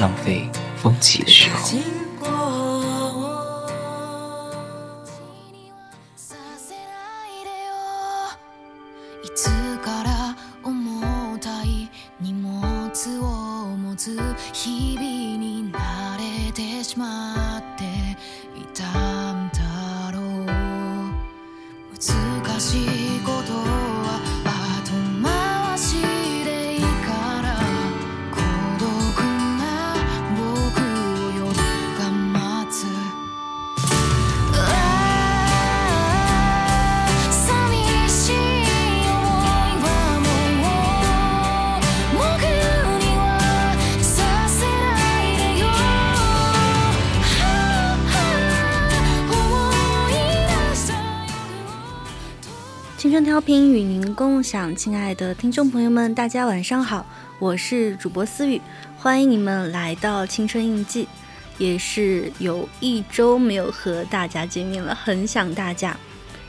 浪费风起的时候。亲爱的听众朋友们，大家晚上好，我是主播思雨，欢迎你们来到青春印记，也是有一周没有和大家见面了，很想大家。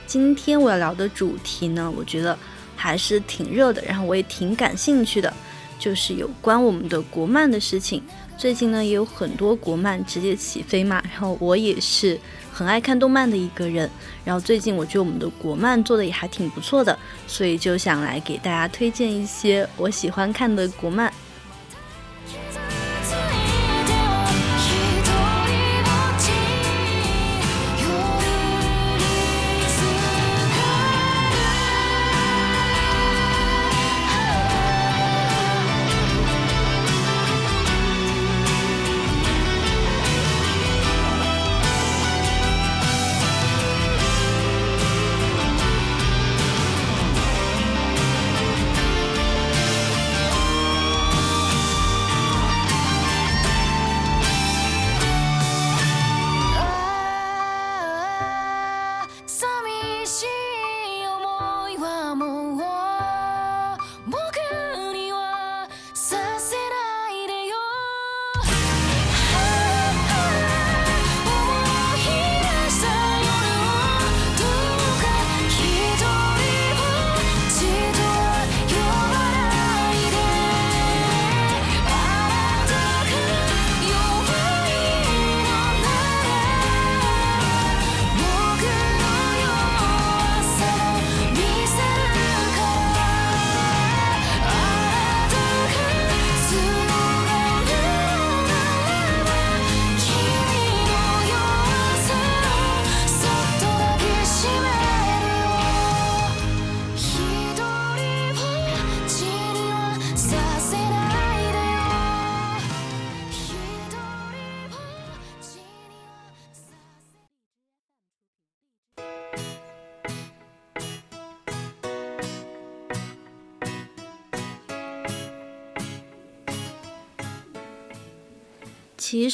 今天我要聊的主题呢，我觉得还是挺热的，然后我也挺感兴趣的，就是有关我们的国漫的事情。最近呢，也有很多国漫直接起飞嘛，然后我也是。很爱看动漫的一个人，然后最近我觉得我们的国漫做的也还挺不错的，所以就想来给大家推荐一些我喜欢看的国漫。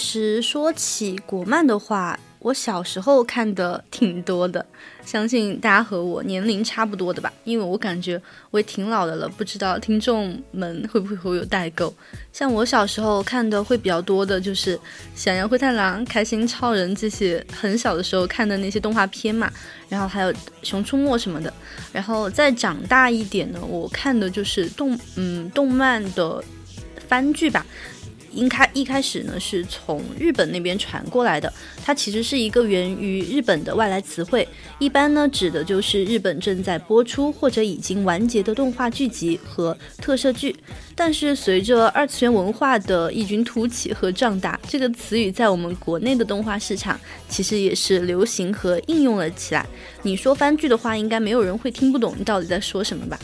其实说起国漫的话，我小时候看的挺多的，相信大家和我年龄差不多的吧，因为我感觉我也挺老的了，不知道听众们会不会和我有代沟。像我小时候看的会比较多的就是《小羊灰太狼》《开心超人》这些很小的时候看的那些动画片嘛，然后还有《熊出没》什么的。然后再长大一点呢，我看的就是动嗯动漫的番剧吧。应开一开始呢，是从日本那边传过来的。它其实是一个源于日本的外来词汇，一般呢指的就是日本正在播出或者已经完结的动画剧集和特摄剧。但是随着二次元文化的异军突起和壮大，这个词语在我们国内的动画市场其实也是流行和应用了起来。你说番剧的话，应该没有人会听不懂你到底在说什么吧？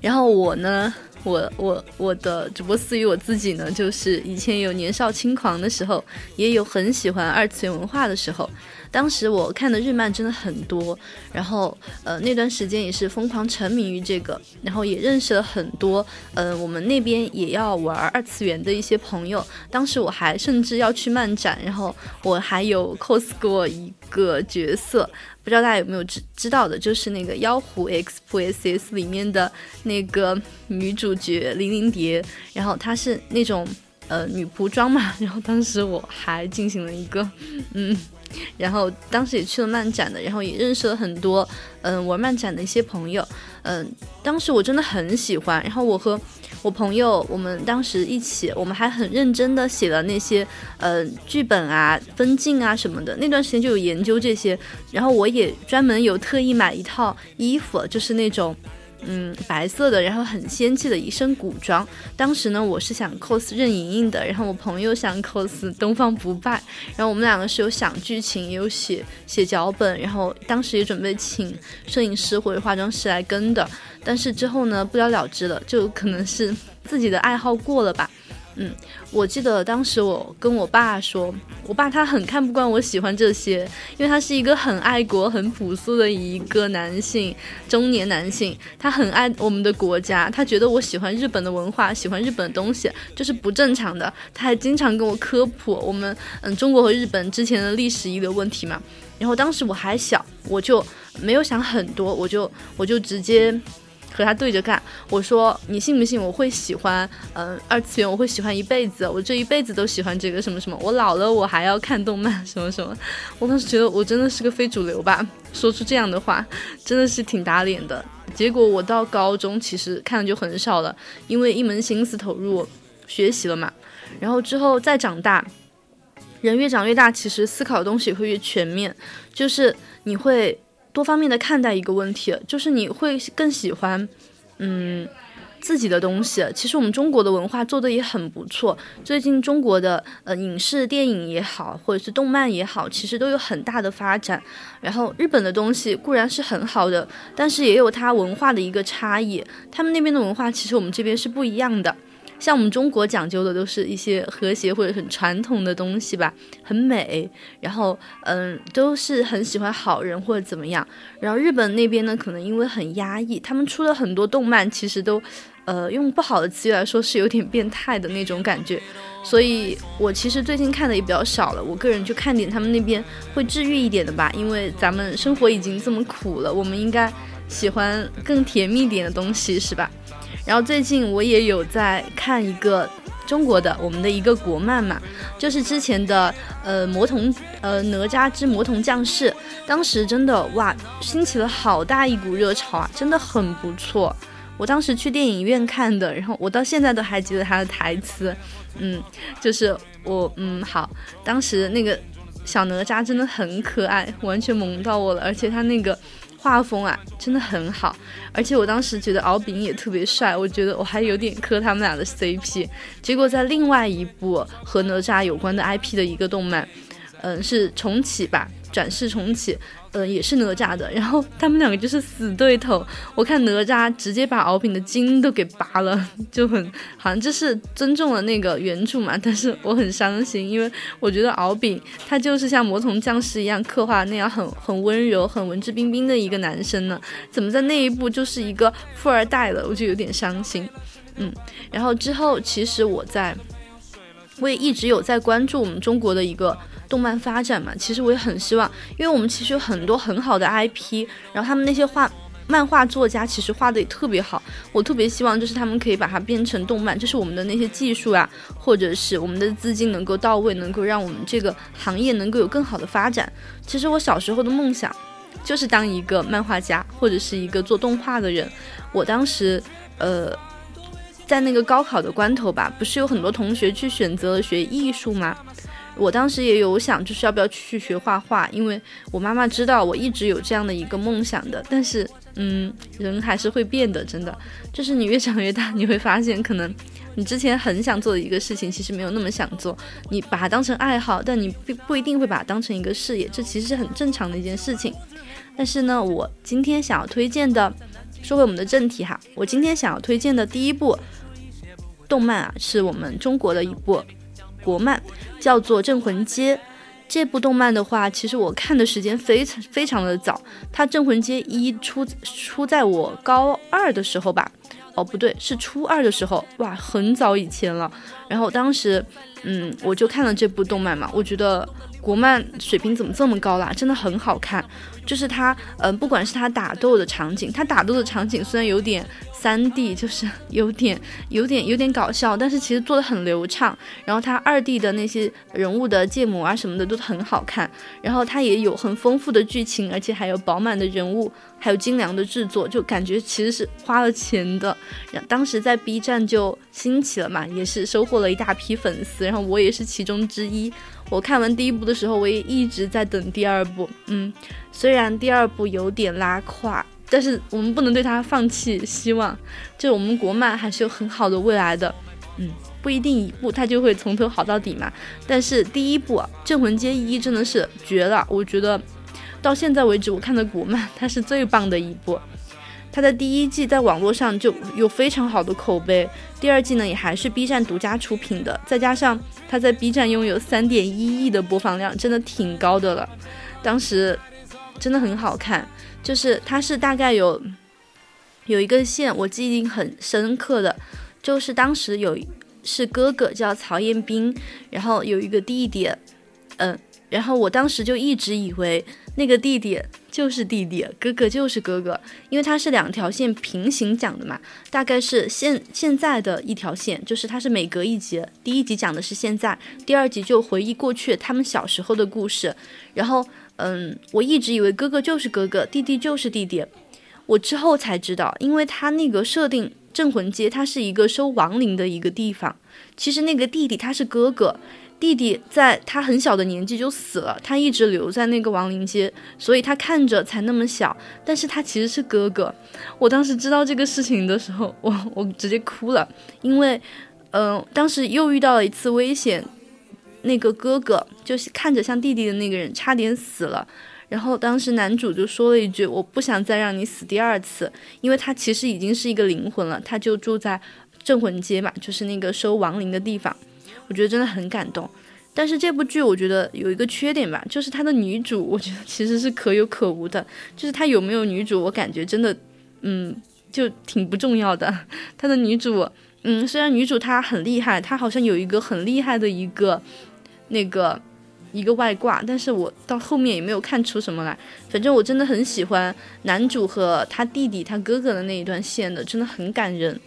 然后我呢？我我我的主播思雨我自己呢，就是以前有年少轻狂的时候，也有很喜欢二次元文化的时候。当时我看的日漫真的很多，然后呃那段时间也是疯狂沉迷于这个，然后也认识了很多呃我们那边也要玩二次元的一些朋友。当时我还甚至要去漫展，然后我还有 cos 过一个角色，不知道大家有没有知知道的，就是那个《妖狐 X P S S》里面的那个女主角零零蝶，然后她是那种。呃，女仆装嘛，然后当时我还进行了一个，嗯，然后当时也去了漫展的，然后也认识了很多，嗯，玩漫展的一些朋友，嗯，当时我真的很喜欢，然后我和我朋友，我们当时一起，我们还很认真的写了那些，呃，剧本啊、分镜啊什么的，那段时间就有研究这些，然后我也专门有特意买一套衣服，就是那种。嗯，白色的，然后很仙气的一身古装。当时呢，我是想 cos 任盈盈的，然后我朋友想 cos 东方不败，然后我们两个是有想剧情，也有写写脚本，然后当时也准备请摄影师或者化妆师来跟的，但是之后呢，不了了之了，就可能是自己的爱好过了吧。嗯，我记得当时我跟我爸说，我爸他很看不惯我喜欢这些，因为他是一个很爱国、很朴素的一个男性，中年男性，他很爱我们的国家，他觉得我喜欢日本的文化，喜欢日本的东西就是不正常的，他还经常跟我科普我们嗯中国和日本之前的历史遗留问题嘛，然后当时我还小，我就没有想很多，我就我就直接。和他对着干，我说你信不信我会喜欢，嗯，二次元我会喜欢一辈子，我这一辈子都喜欢这个什么什么，我老了我还要看动漫 什么什么。我当时觉得我真的是个非主流吧，说出这样的话真的是挺打脸的。结果我到高中其实看的就很少了，因为一门心思投入学习了嘛。然后之后再长大，人越长越大，其实思考的东西会越全面，就是你会。多方面的看待一个问题，就是你会更喜欢，嗯，自己的东西。其实我们中国的文化做的也很不错，最近中国的呃影视电影也好，或者是动漫也好，其实都有很大的发展。然后日本的东西固然是很好的，但是也有它文化的一个差异，他们那边的文化其实我们这边是不一样的。像我们中国讲究的都是一些和谐或者很传统的东西吧，很美，然后嗯，都是很喜欢好人或者怎么样。然后日本那边呢，可能因为很压抑，他们出了很多动漫，其实都，呃，用不好的词语来说是有点变态的那种感觉。所以我其实最近看的也比较少了，我个人就看点他们那边会治愈一点的吧，因为咱们生活已经这么苦了，我们应该喜欢更甜蜜点的东西，是吧？然后最近我也有在看一个中国的我们的一个国漫嘛，就是之前的呃魔童呃哪吒之魔童降世，当时真的哇兴起了好大一股热潮啊，真的很不错。我当时去电影院看的，然后我到现在都还记得他的台词，嗯，就是我嗯好，当时那个小哪吒真的很可爱，完全萌到我了，而且他那个。画风啊，真的很好，而且我当时觉得敖丙也特别帅，我觉得我还有点磕他们俩的 CP。结果在另外一部和哪吒有关的 IP 的一个动漫，嗯，是重启吧。转世重启，呃，也是哪吒的，然后他们两个就是死对头。我看哪吒直接把敖丙的筋都给拔了，就很好像这是尊重了那个原著嘛。但是我很伤心，因为我觉得敖丙他就是像魔童降世一样刻画那样很很温柔、很文质彬彬的一个男生呢，怎么在那一部就是一个富二代了？我就有点伤心。嗯，然后之后其实我在，我也一直有在关注我们中国的一个。动漫发展嘛，其实我也很希望，因为我们其实有很多很好的 IP，然后他们那些画漫画作家其实画的也特别好，我特别希望就是他们可以把它变成动漫，就是我们的那些技术啊，或者是我们的资金能够到位，能够让我们这个行业能够有更好的发展。其实我小时候的梦想就是当一个漫画家，或者是一个做动画的人。我当时呃，在那个高考的关头吧，不是有很多同学去选择学艺术吗？我当时也有想，就是要不要去学画画，因为我妈妈知道我一直有这样的一个梦想的。但是，嗯，人还是会变的，真的，就是你越长越大，你会发现，可能你之前很想做的一个事情，其实没有那么想做。你把它当成爱好，但你不不一定会把它当成一个事业，这其实是很正常的一件事情。但是呢，我今天想要推荐的，说回我们的正题哈，我今天想要推荐的第一部动漫啊，是我们中国的一部。国漫叫做《镇魂街》，这部动漫的话，其实我看的时间非常非常的早，它《镇魂街一》出出在我高二的时候吧，哦不对，是初二的时候，哇，很早以前了。然后当时，嗯，我就看了这部动漫嘛，我觉得国漫水平怎么这么高啦？真的很好看。就是他，嗯，不管是他打斗的场景，他打斗的场景虽然有点三 D，就是 有点、有点、有点搞笑，但是其实做的很流畅。然后他二 D 的那些人物的建模啊什么的都很好看。然后他也有很丰富的剧情，而且还有饱满的人物，还有精良的制作，就感觉其实是花了钱的。当时在 B 站就兴起了嘛，也是收获了一大批粉丝，然后我也是其中之一。我看完第一部的时候，我也一直在等第二部。嗯，虽然第二部有点拉胯，但是我们不能对它放弃希望。就我们国漫还是有很好的未来的。嗯，不一定一部它就会从头好到底嘛。但是第一部《镇魂街一》真的是绝了，我觉得到现在为止我看的国漫它是最棒的一部。它的第一季在网络上就有非常好的口碑，第二季呢也还是 B 站独家出品的，再加上他在 B 站拥有三点一亿的播放量，真的挺高的了。当时真的很好看，就是他是大概有有一个线，我记忆很深刻的，就是当时有是哥哥叫曹彦斌，然后有一个弟弟，嗯，然后我当时就一直以为那个弟弟。就是弟弟，哥哥就是哥哥，因为它是两条线平行讲的嘛，大概是现现在的一条线，就是它是每隔一集，第一集讲的是现在，第二集就回忆过去他们小时候的故事。然后，嗯，我一直以为哥哥就是哥哥，弟弟就是弟弟，我之后才知道，因为他那个设定，镇魂街它是一个收亡灵的一个地方，其实那个弟弟他是哥哥。弟弟在他很小的年纪就死了，他一直留在那个亡灵街，所以他看着才那么小，但是他其实是哥哥。我当时知道这个事情的时候，我我直接哭了，因为，嗯，当时又遇到了一次危险，那个哥哥就是看着像弟弟的那个人差点死了，然后当时男主就说了一句：“我不想再让你死第二次，因为他其实已经是一个灵魂了，他就住在镇魂街嘛，就是那个收亡灵的地方。”我觉得真的很感动，但是这部剧我觉得有一个缺点吧，就是它的女主，我觉得其实是可有可无的。就是它有没有女主，我感觉真的，嗯，就挺不重要的。它的女主，嗯，虽然女主她很厉害，她好像有一个很厉害的一个那个一个外挂，但是我到后面也没有看出什么来。反正我真的很喜欢男主和他弟弟、他哥哥的那一段线的，真的很感人。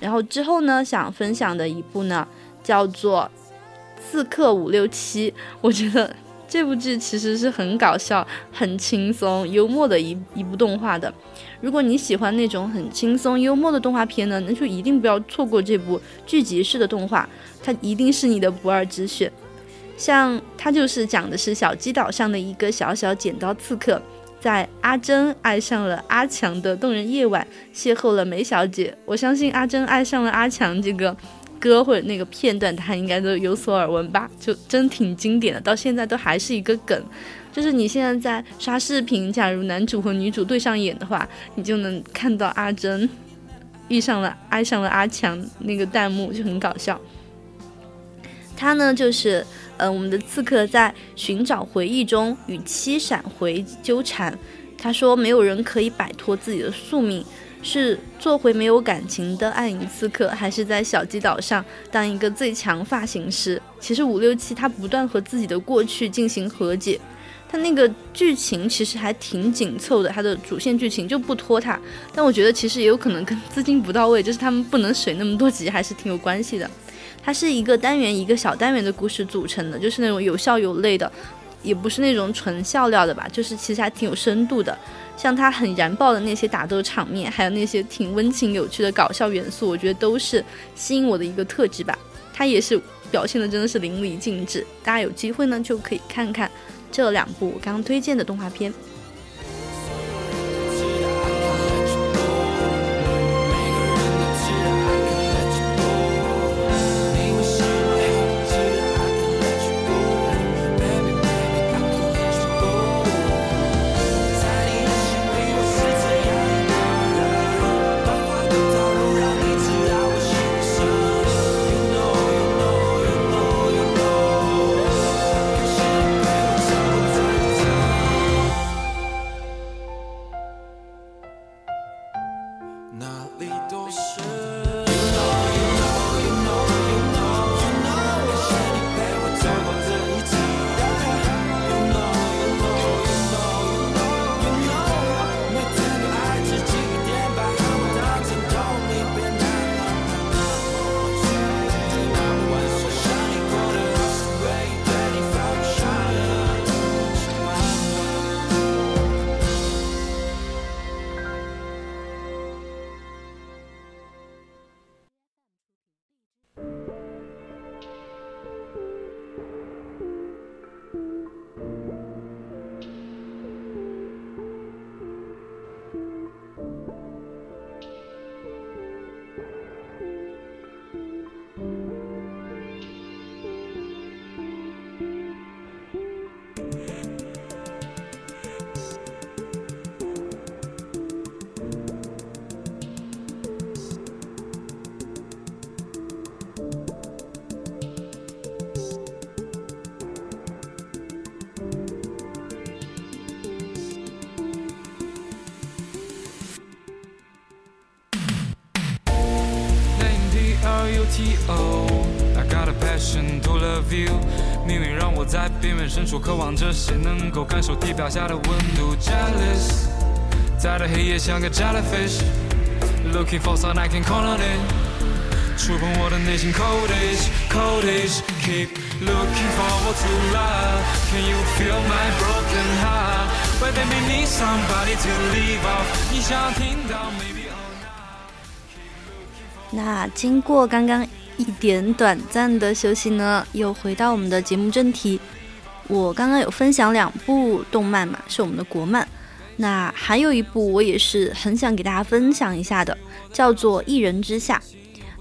然后之后呢，想分享的一部呢。叫做《刺客伍六七》，我觉得这部剧其实是很搞笑、很轻松、幽默的一一部动画的。如果你喜欢那种很轻松幽默的动画片呢，那就一定不要错过这部剧集式的动画，它一定是你的不二之选。像它就是讲的是小鸡岛上的一个小小剪刀刺客，在阿珍爱上了阿强的动人夜晚，邂逅了梅小姐。我相信阿珍爱上了阿强这个。歌或者那个片段，他应该都有所耳闻吧？就真挺经典的，到现在都还是一个梗。就是你现在在刷视频，假如男主和女主对上眼的话，你就能看到阿珍遇上了爱上了阿强，那个弹幕就很搞笑。他呢，就是呃，我们的刺客在寻找回忆中与七闪回纠缠。他说，没有人可以摆脱自己的宿命。是做回没有感情的暗影刺客，还是在小鸡岛上当一个最强发型师？其实五六七他不断和自己的过去进行和解，他那个剧情其实还挺紧凑的，他的主线剧情就不拖沓。但我觉得其实也有可能跟资金不到位，就是他们不能水那么多集，还是挺有关系的。它是一个单元一个小单元的故事组成的，就是那种有笑有泪的，也不是那种纯笑料的吧，就是其实还挺有深度的。像他很燃爆的那些打斗场面，还有那些挺温情有趣的搞笑元素，我觉得都是吸引我的一个特质吧。他也是表现的真的是淋漓尽致，大家有机会呢就可以看看这两部我刚刚推荐的动画片。I got a passion to love you。命运让我在边缘深处渴望着谁能够感受地表下的温度。Jealous，在的黑夜像个 jellyfish，looking for someone I can call on it。触碰我的内心 codish，codish，keep looking forward to love。Can you feel my broken heart？Why they make me somebody to leave off？你想听到 maybe or not？ 那经过刚刚一点短暂的休息呢，又回到我们的节目正题。我刚刚有分享两部动漫嘛，是我们的国漫。那还有一部我也是很想给大家分享一下的，叫做《一人之下》。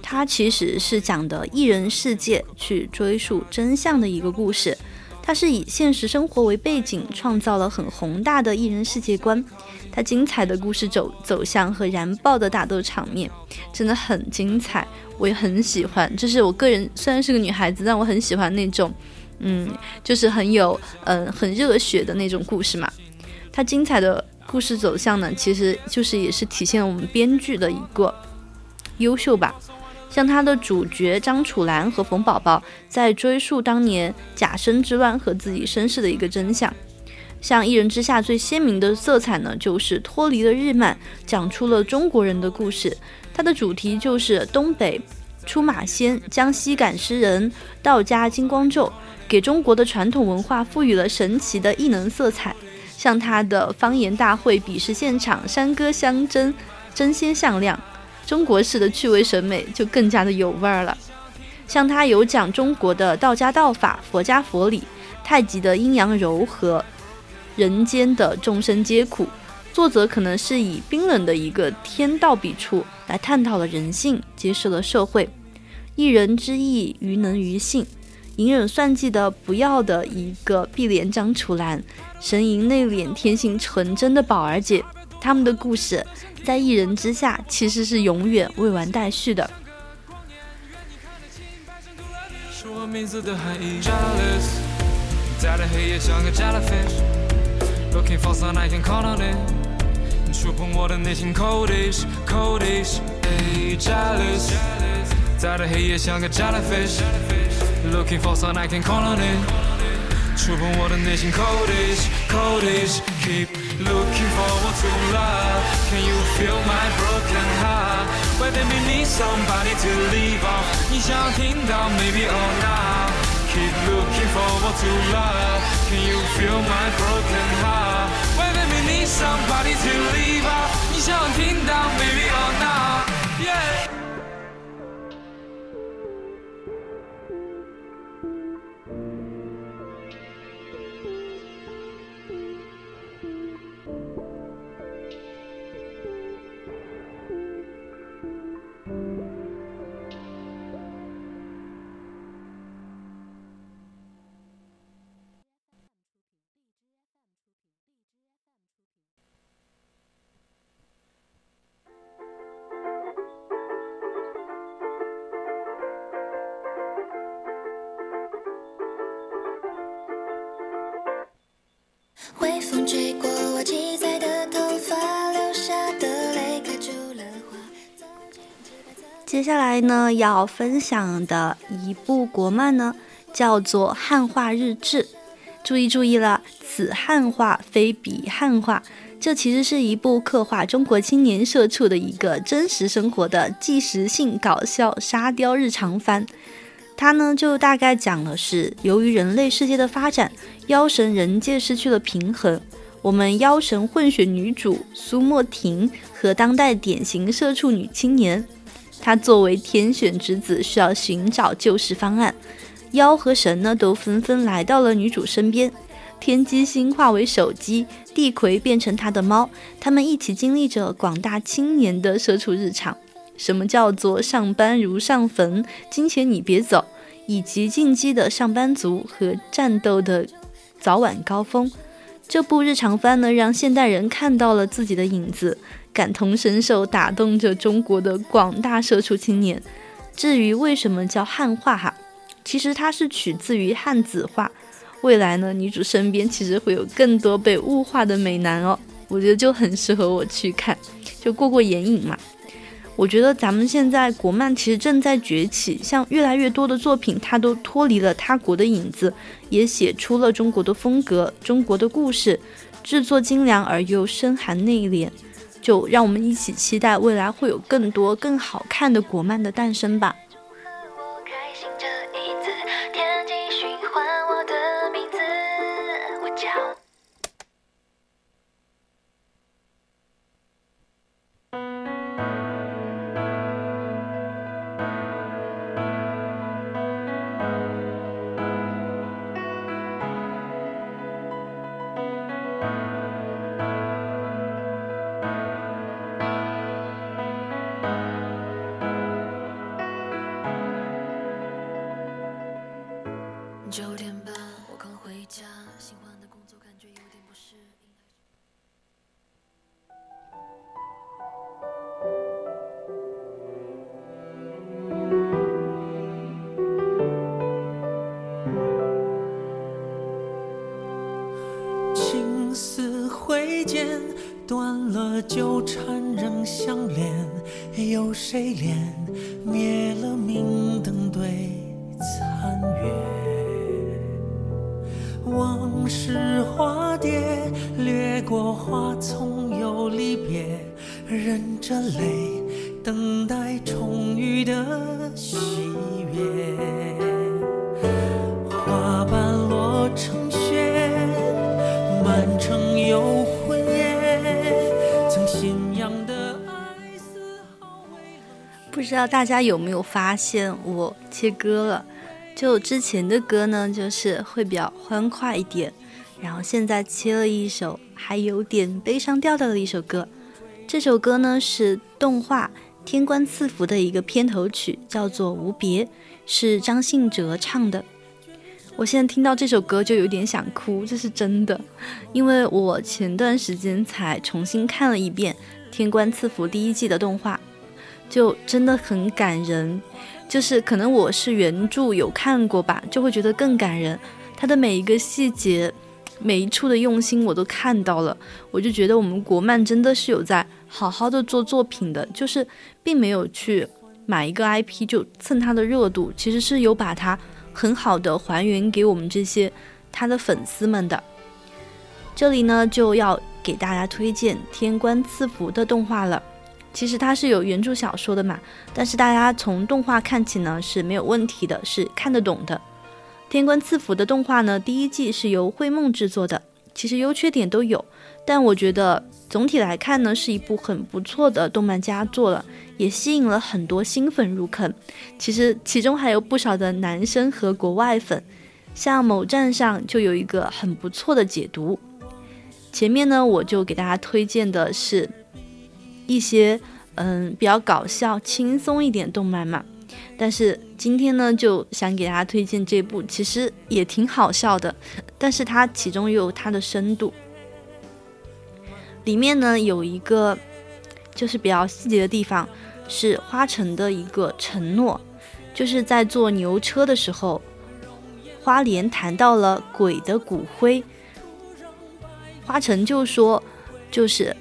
它其实是讲的艺人世界去追溯真相的一个故事。它是以现实生活为背景，创造了很宏大的艺人世界观。它精彩的故事走走向和燃爆的打斗场面，真的很精彩，我也很喜欢。就是我个人虽然是个女孩子，但我很喜欢那种，嗯，就是很有，嗯，很热血的那种故事嘛。它精彩的故事走向呢，其实就是也是体现了我们编剧的一个优秀吧。像他的主角张楚岚和冯宝宝在追溯当年甲申之乱和自己身世的一个真相。像《一人之下》最鲜明的色彩呢，就是脱离了日漫，讲出了中国人的故事。它的主题就是东北出马仙、江西赶尸人、道家金光咒，给中国的传统文化赋予了神奇的异能色彩。像他的方言大会、比试现场、山歌相争，争先向亮。中国式的趣味审美就更加的有味儿了。像他有讲中国的道家道法、佛家佛理、太极的阴阳柔和、人间的众生皆苦。作者可能是以冰冷的一个天道笔触来探讨了人性，揭示了社会。一人之义，于能于性。隐忍算计的不要的一个碧莲张楚岚，神隐内敛、天性纯真的宝儿姐，他们的故事。在一人之下，其实是永远未完待续的。说我名字的含义。Jealous，在的黑夜像个 jellyfish，looking for someone I can call on it。触碰我的内心 codish，codish。Jealous，在的黑夜像个 jellyfish，looking for someone I can call on it。触碰我的内心 codish codish keep looking forward to love can you feel my broken heart why they may need somebody to leave off 你想听到 maybe or not keep looking forward to love can you feel my broken heart why they may need somebody to leave off 你想听到 maybe or not 接下来呢，要分享的一部国漫呢，叫做《汉化日志》。注意注意了，此汉化非彼汉化。这其实是一部刻画中国青年社畜的一个真实生活的纪实性搞笑沙雕日常番。它呢，就大概讲了是由于人类世界的发展，妖神人界失去了平衡。我们妖神混血女主苏莫婷和当代典型社畜女青年，她作为天选之子，需要寻找救世方案。妖和神呢，都纷纷来到了女主身边。天机星化为手机，地魁变成她的猫，他们一起经历着广大青年的社畜日常。什么叫做上班如上坟，金钱你别走，以及进击的上班族和战斗的早晚高峰。这部日常番呢，让现代人看到了自己的影子，感同身受，打动着中国的广大社畜青年。至于为什么叫汉化哈，其实它是取自于汉字化。未来呢，女主身边其实会有更多被物化的美男哦，我觉得就很适合我去看，就过过眼瘾嘛。我觉得咱们现在国漫其实正在崛起，像越来越多的作品，它都脱离了他国的影子，也写出了中国的风格、中国的故事，制作精良而又深含内敛。就让我们一起期待未来会有更多更好看的国漫的诞生吧。道大家有没有发现我切歌了？就之前的歌呢，就是会比较欢快一点，然后现在切了一首还有点悲伤调调的一首歌。这首歌呢是动画《天官赐福》的一个片头曲，叫做《无别》，是张信哲唱的。我现在听到这首歌就有点想哭，这是真的，因为我前段时间才重新看了一遍《天官赐福》第一季的动画。就真的很感人，就是可能我是原著有看过吧，就会觉得更感人。它的每一个细节，每一处的用心我都看到了，我就觉得我们国漫真的是有在好好的做作品的，就是并没有去买一个 IP 就蹭它的热度，其实是有把它很好的还原给我们这些他的粉丝们的。这里呢就要给大家推荐《天官赐福》的动画了。其实它是有原著小说的嘛，但是大家从动画看起呢是没有问题的，是看得懂的。《天官赐福》的动画呢，第一季是由绘梦制作的，其实优缺点都有，但我觉得总体来看呢，是一部很不错的动漫佳作了，也吸引了很多新粉入坑。其实其中还有不少的男生和国外粉，像某站上就有一个很不错的解读。前面呢，我就给大家推荐的是。一些嗯比较搞笑、轻松一点动漫嘛，但是今天呢就想给大家推荐这部，其实也挺好笑的，但是它其中又有它的深度。里面呢有一个就是比较细节的地方，是花城的一个承诺，就是在坐牛车的时候，花莲谈到了鬼的骨灰，花城就说就是。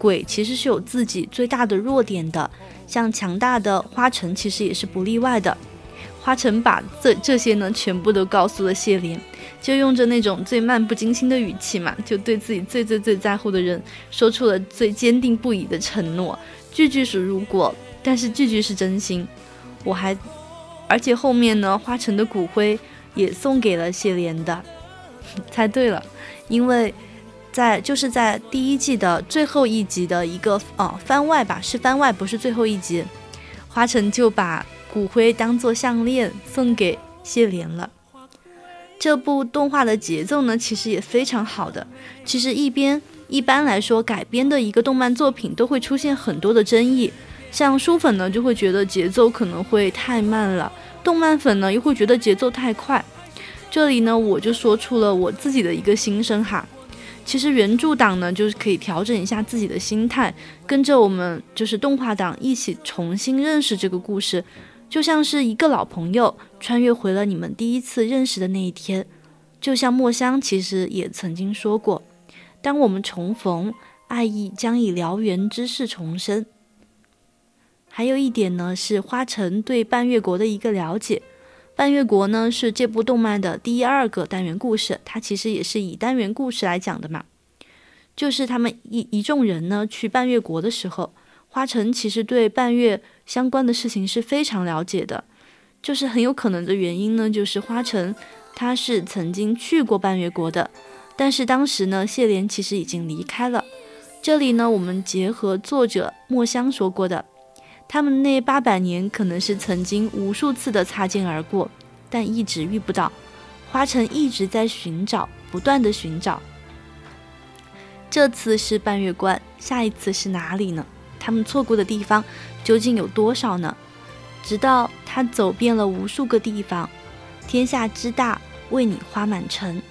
鬼其实是有自己最大的弱点的，像强大的花城其实也是不例外的。花城把这这些呢全部都告诉了谢莲，就用着那种最漫不经心的语气嘛，就对自己最最最在乎的人说出了最坚定不移的承诺，句句是如果，但是句句是真心。我还，而且后面呢，花城的骨灰也送给了谢莲的，猜对了，因为。在就是在第一季的最后一集的一个呃番外吧，是番外，不是最后一集。花城就把骨灰当做项链送给谢莲了。这部动画的节奏呢，其实也非常好的。其实一边一般来说改编的一个动漫作品都会出现很多的争议，像书粉呢就会觉得节奏可能会太慢了，动漫粉呢又会觉得节奏太快。这里呢我就说出了我自己的一个心声哈。其实原著党呢，就是可以调整一下自己的心态，跟着我们就是动画党一起重新认识这个故事，就像是一个老朋友穿越回了你们第一次认识的那一天。就像墨香其实也曾经说过，当我们重逢，爱意将以燎原之势重生。还有一点呢，是花城对半月国的一个了解。半月国呢是这部动漫的第二个单元故事，它其实也是以单元故事来讲的嘛。就是他们一一众人呢去半月国的时候，花城其实对半月相关的事情是非常了解的。就是很有可能的原因呢，就是花城他是曾经去过半月国的，但是当时呢谢莲其实已经离开了。这里呢，我们结合作者墨香说过的。他们那八百年可能是曾经无数次的擦肩而过，但一直遇不到。花城一直在寻找，不断的寻找。这次是半月关，下一次是哪里呢？他们错过的地方究竟有多少呢？直到他走遍了无数个地方，天下之大，为你花满城。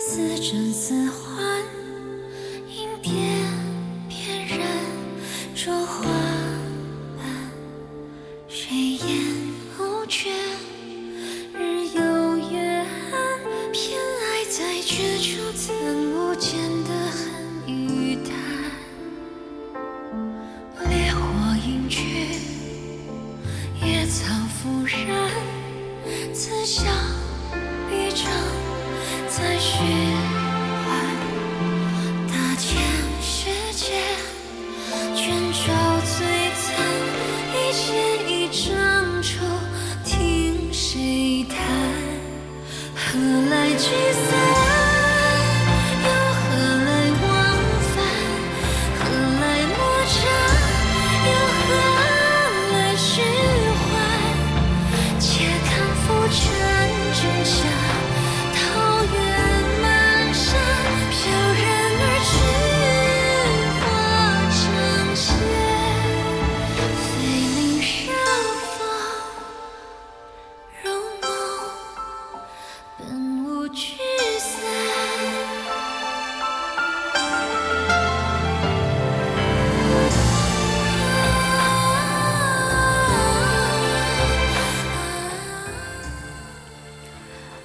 似真似幻，应变翩然，着花瓣，谁烟无绝，日有月暗，偏爱在绝处曾无间的恨与淡。烈火隐去，野草复燃，此消来聚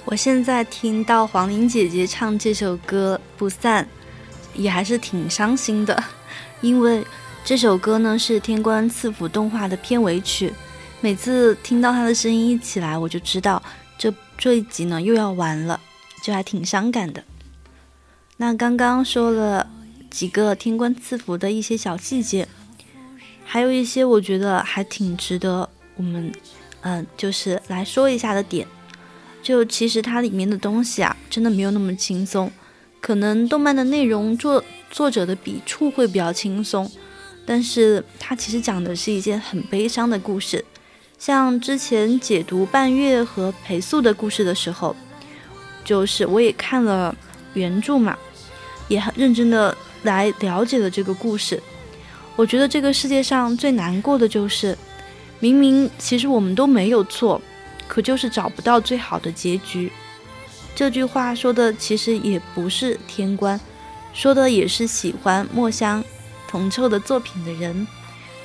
我现在听到黄龄姐姐唱这首歌《不散》，也还是挺伤心的，因为这首歌呢是《天官赐福》动画的片尾曲。每次听到她的声音一起来，我就知道这这一集呢又要完了，就还挺伤感的。那刚刚说了几个《天官赐福》的一些小细节，还有一些我觉得还挺值得我们，嗯、就是来说一下的点。就其实它里面的东西啊，真的没有那么轻松。可能动漫的内容作作者的笔触会比较轻松，但是它其实讲的是一件很悲伤的故事。像之前解读半月和裴素的故事的时候，就是我也看了原著嘛，也很认真的来了解了这个故事。我觉得这个世界上最难过的就是，明明其实我们都没有错。可就是找不到最好的结局。这句话说的其实也不是天官，说的也是喜欢墨香铜臭的作品的人。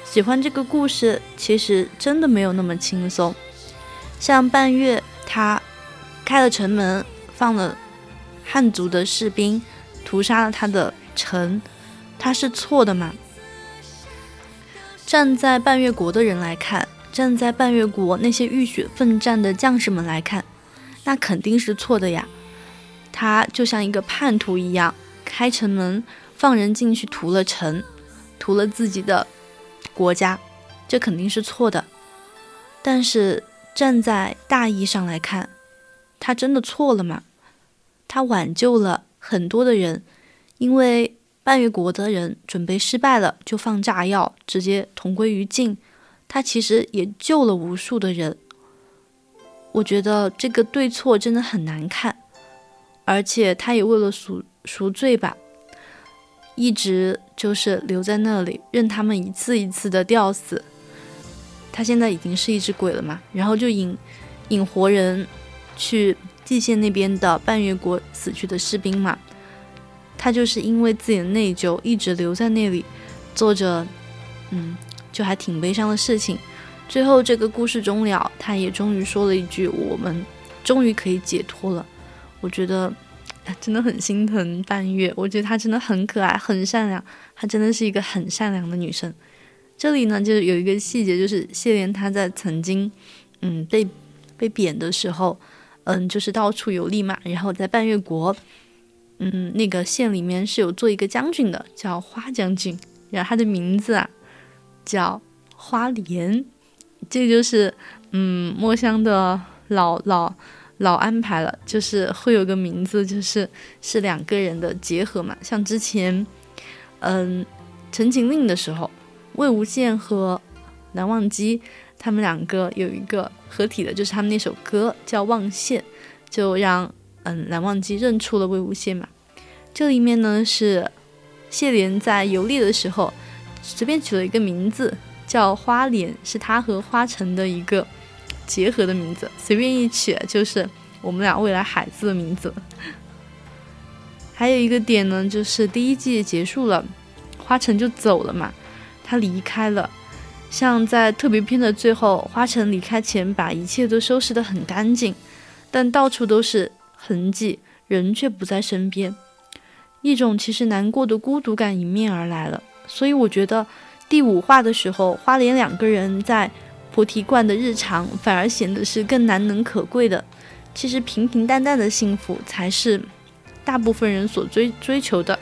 喜欢这个故事，其实真的没有那么轻松。像半月，他开了城门，放了汉族的士兵，屠杀了他的城，他是错的吗？站在半月国的人来看。站在半月国那些浴血奋战的将士们来看，那肯定是错的呀。他就像一个叛徒一样，开城门放人进去屠了城，屠了自己的国家，这肯定是错的。但是站在大义上来看，他真的错了吗？他挽救了很多的人，因为半月国的人准备失败了，就放炸药，直接同归于尽。他其实也救了无数的人，我觉得这个对错真的很难看，而且他也为了赎赎罪吧，一直就是留在那里，任他们一次一次的吊死。他现在已经是一只鬼了嘛，然后就引引活人去蓟县那边的半月国死去的士兵嘛，他就是因为自己的内疚，一直留在那里做着，嗯。就还挺悲伤的事情，最后这个故事终了，他也终于说了一句：“我们终于可以解脱了。”我觉得真的很心疼半月。我觉得她真的很可爱，很善良，她真的是一个很善良的女生。这里呢，就是有一个细节，就是谢莲她在曾经，嗯，被被贬的时候，嗯，就是到处游历嘛。然后在半月国，嗯，那个县里面是有做一个将军的，叫花将军。然后他的名字啊，叫花莲。这就是嗯，墨香的老老老安排了，就是会有个名字，就是是两个人的结合嘛。像之前，嗯，《陈情令》的时候。魏无羡和蓝忘机他们两个有一个合体的，就是他们那首歌叫《望羡》，就让嗯蓝忘机认出了魏无羡嘛。这里面呢是谢莲在游历的时候随便取了一个名字叫花莲，是他和花城的一个结合的名字，随便一取就是我们俩未来孩子的名字。还有一个点呢，就是第一季结束了，花城就走了嘛。他离开了，像在特别篇的最后，花城离开前把一切都收拾得很干净，但到处都是痕迹，人却不在身边，一种其实难过的孤独感迎面而来了。所以我觉得第五话的时候，花莲两个人在菩提观的日常反而显得是更难能可贵的。其实平平淡淡的幸福才是大部分人所追追求的，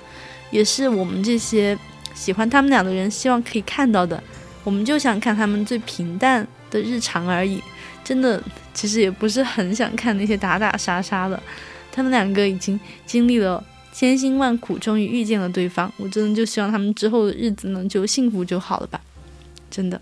也是我们这些。喜欢他们俩的人，希望可以看到的，我们就想看他们最平淡的日常而已。真的，其实也不是很想看那些打打杀杀的。他们两个已经经历了千辛万苦，终于遇见了对方。我真的就希望他们之后的日子能，就幸福就好了吧。真的。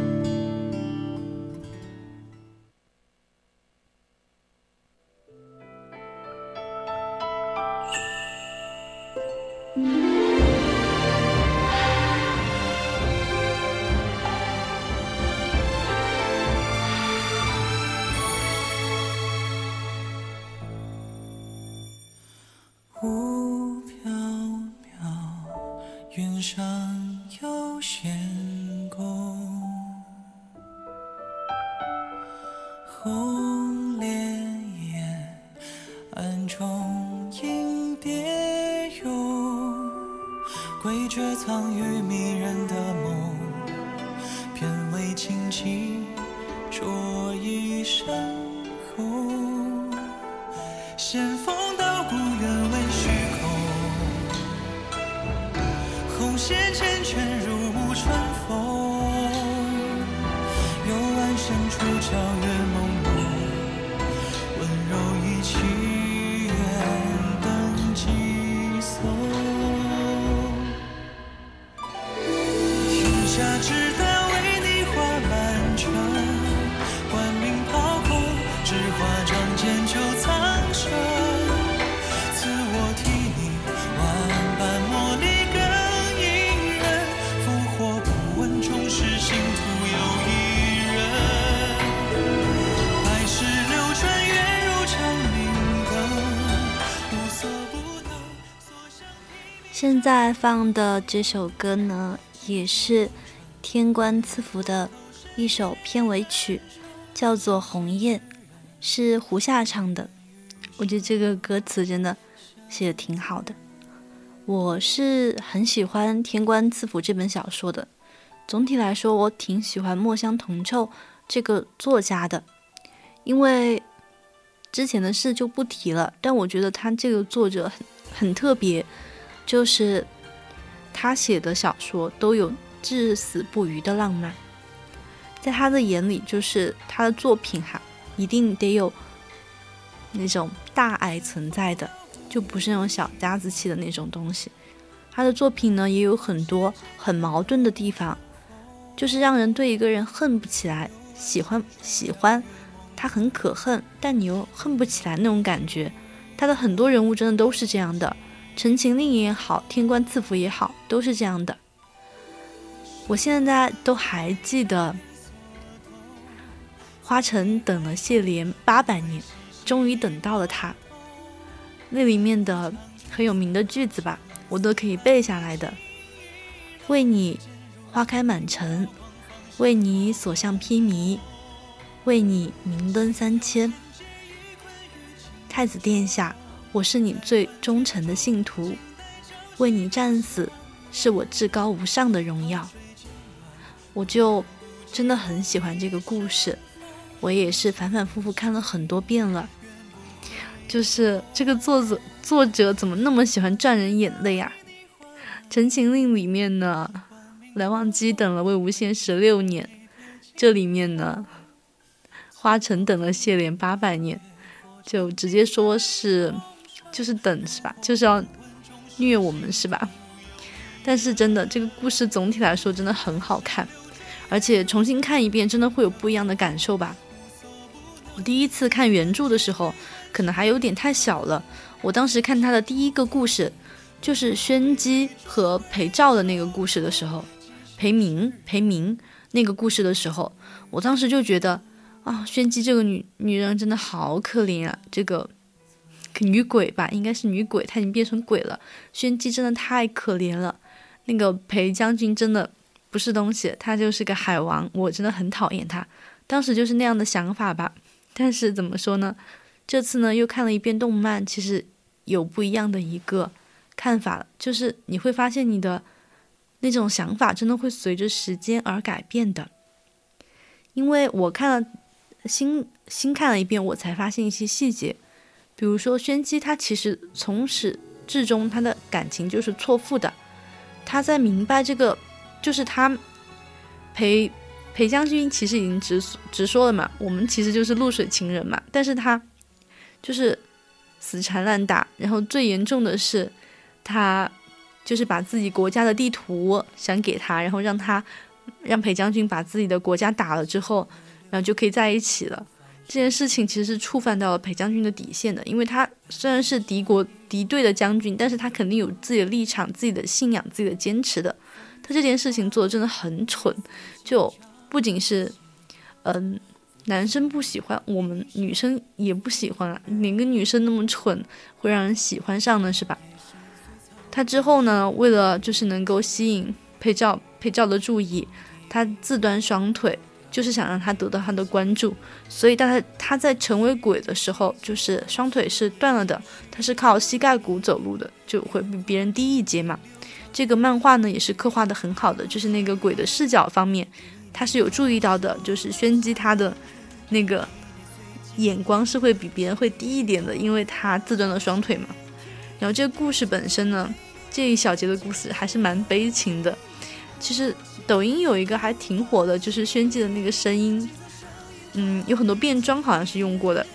在放的这首歌呢，也是《天官赐福》的一首片尾曲，叫做《鸿雁》，是胡夏唱的。我觉得这个歌词真的写的挺好的。我是很喜欢《天官赐福》这本小说的。总体来说，我挺喜欢墨香铜臭这个作家的，因为之前的事就不提了。但我觉得他这个作者很很特别，就是他写的小说都有至死不渝的浪漫，在他的眼里，就是他的作品哈，一定得有那种大爱存在的，就不是那种小家子气的那种东西。他的作品呢，也有很多很矛盾的地方，就是让人对一个人恨不起来，喜欢喜欢他很可恨，但你又恨不起来那种感觉。他的很多人物真的都是这样的，《陈情令》也好，《天官赐福》也好，都是这样的。我现在都还记得，花城等了谢莲八百年，终于等到了他。那里面的很有名的句子吧，我都可以背下来的。为你花开满城，为你所向披靡，为你明灯三千。太子殿下，我是你最忠诚的信徒，为你战死是我至高无上的荣耀。我就真的很喜欢这个故事，我也是反反复复看了很多遍了。就是这个作者作者怎么那么喜欢赚人眼泪啊？《陈情令》里面呢，蓝忘机等了魏无羡十六年，这里面呢，花城等了谢莲八百年，就直接说是就是等是吧？就是要虐我们是吧？但是真的，这个故事总体来说真的很好看，而且重新看一遍真的会有不一样的感受吧。我第一次看原著的时候，可能还有点太小了。我当时看他的第一个故事，就是宣姬和裴照的那个故事的时候，裴明裴明那个故事的时候，我当时就觉得啊，宣姬这个女女人真的好可怜啊，这个女鬼吧，应该是女鬼，她已经变成鬼了。宣姬真的太可怜了，那个裴将军真的不是东西，他就是个海王，我真的很讨厌他。当时就是那样的想法吧。但是怎么说呢？这次呢又看了一遍动漫，其实有不一样的一个看法，就是你会发现你的那种想法真的会随着时间而改变的。因为我看了新新看了一遍，我才发现一些细节，比如说宣姬她其实从始至终她的感情就是错付的，她在明白这个就是她裴。裴将军其实已经直直说了嘛，我们其实就是露水情人嘛。但是他就是死缠烂打，然后最严重的是，他就是把自己国家的地图想给他，然后让他让裴将军把自己的国家打了之后，然后就可以在一起了。这件事情其实是触犯到了裴将军的底线的，因为他虽然是敌国敌对的将军，但是他肯定有自己的立场、自己的信仰、自己的坚持的。他这件事情做的真的很蠢，就。不仅是，嗯，男生不喜欢，我们女生也不喜欢啊。哪个女生那么蠢，会让人喜欢上呢？是吧？他之后呢，为了就是能够吸引裴照裴照的注意，他自断双腿，就是想让他得到他的关注。所以当，他他在成为鬼的时候，就是双腿是断了的，他是靠膝盖骨走路的，就会比别人低一截嘛。这个漫画呢，也是刻画的很好的，就是那个鬼的视角方面。他是有注意到的，就是宣姬他的那个眼光是会比别人会低一点的，因为他自断了双腿嘛。然后这个故事本身呢，这一小节的故事还是蛮悲情的。其实抖音有一个还挺火的，就是宣记的那个声音，嗯，有很多变装好像是用过的，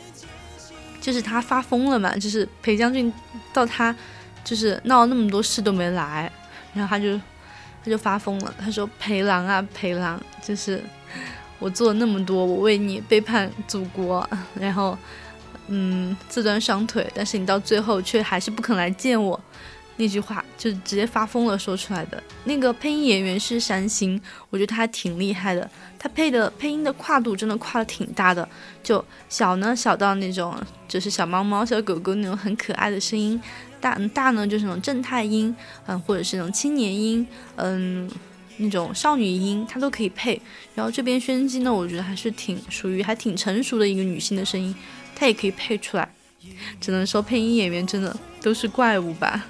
就是他发疯了嘛，就是裴将军到他就是闹那么多事都没来，然后他就他就发疯了，他说裴郎啊裴郎，就是我做了那么多，我为你背叛祖国，然后嗯自断双腿，但是你到最后却还是不肯来见我。那句话就直接发疯了说出来的。那个配音演员是山星，我觉得他还挺厉害的。他配的配音的跨度真的跨的挺大的，就小呢小到那种就是小猫猫、小狗狗那种很可爱的声音，大大呢就是那种正太音，嗯，或者是那种青年音，嗯，那种少女音，他都可以配。然后这边宣姬呢，我觉得还是挺属于还挺成熟的一个女性的声音，她也可以配出来。只能说配音演员真的都是怪物吧。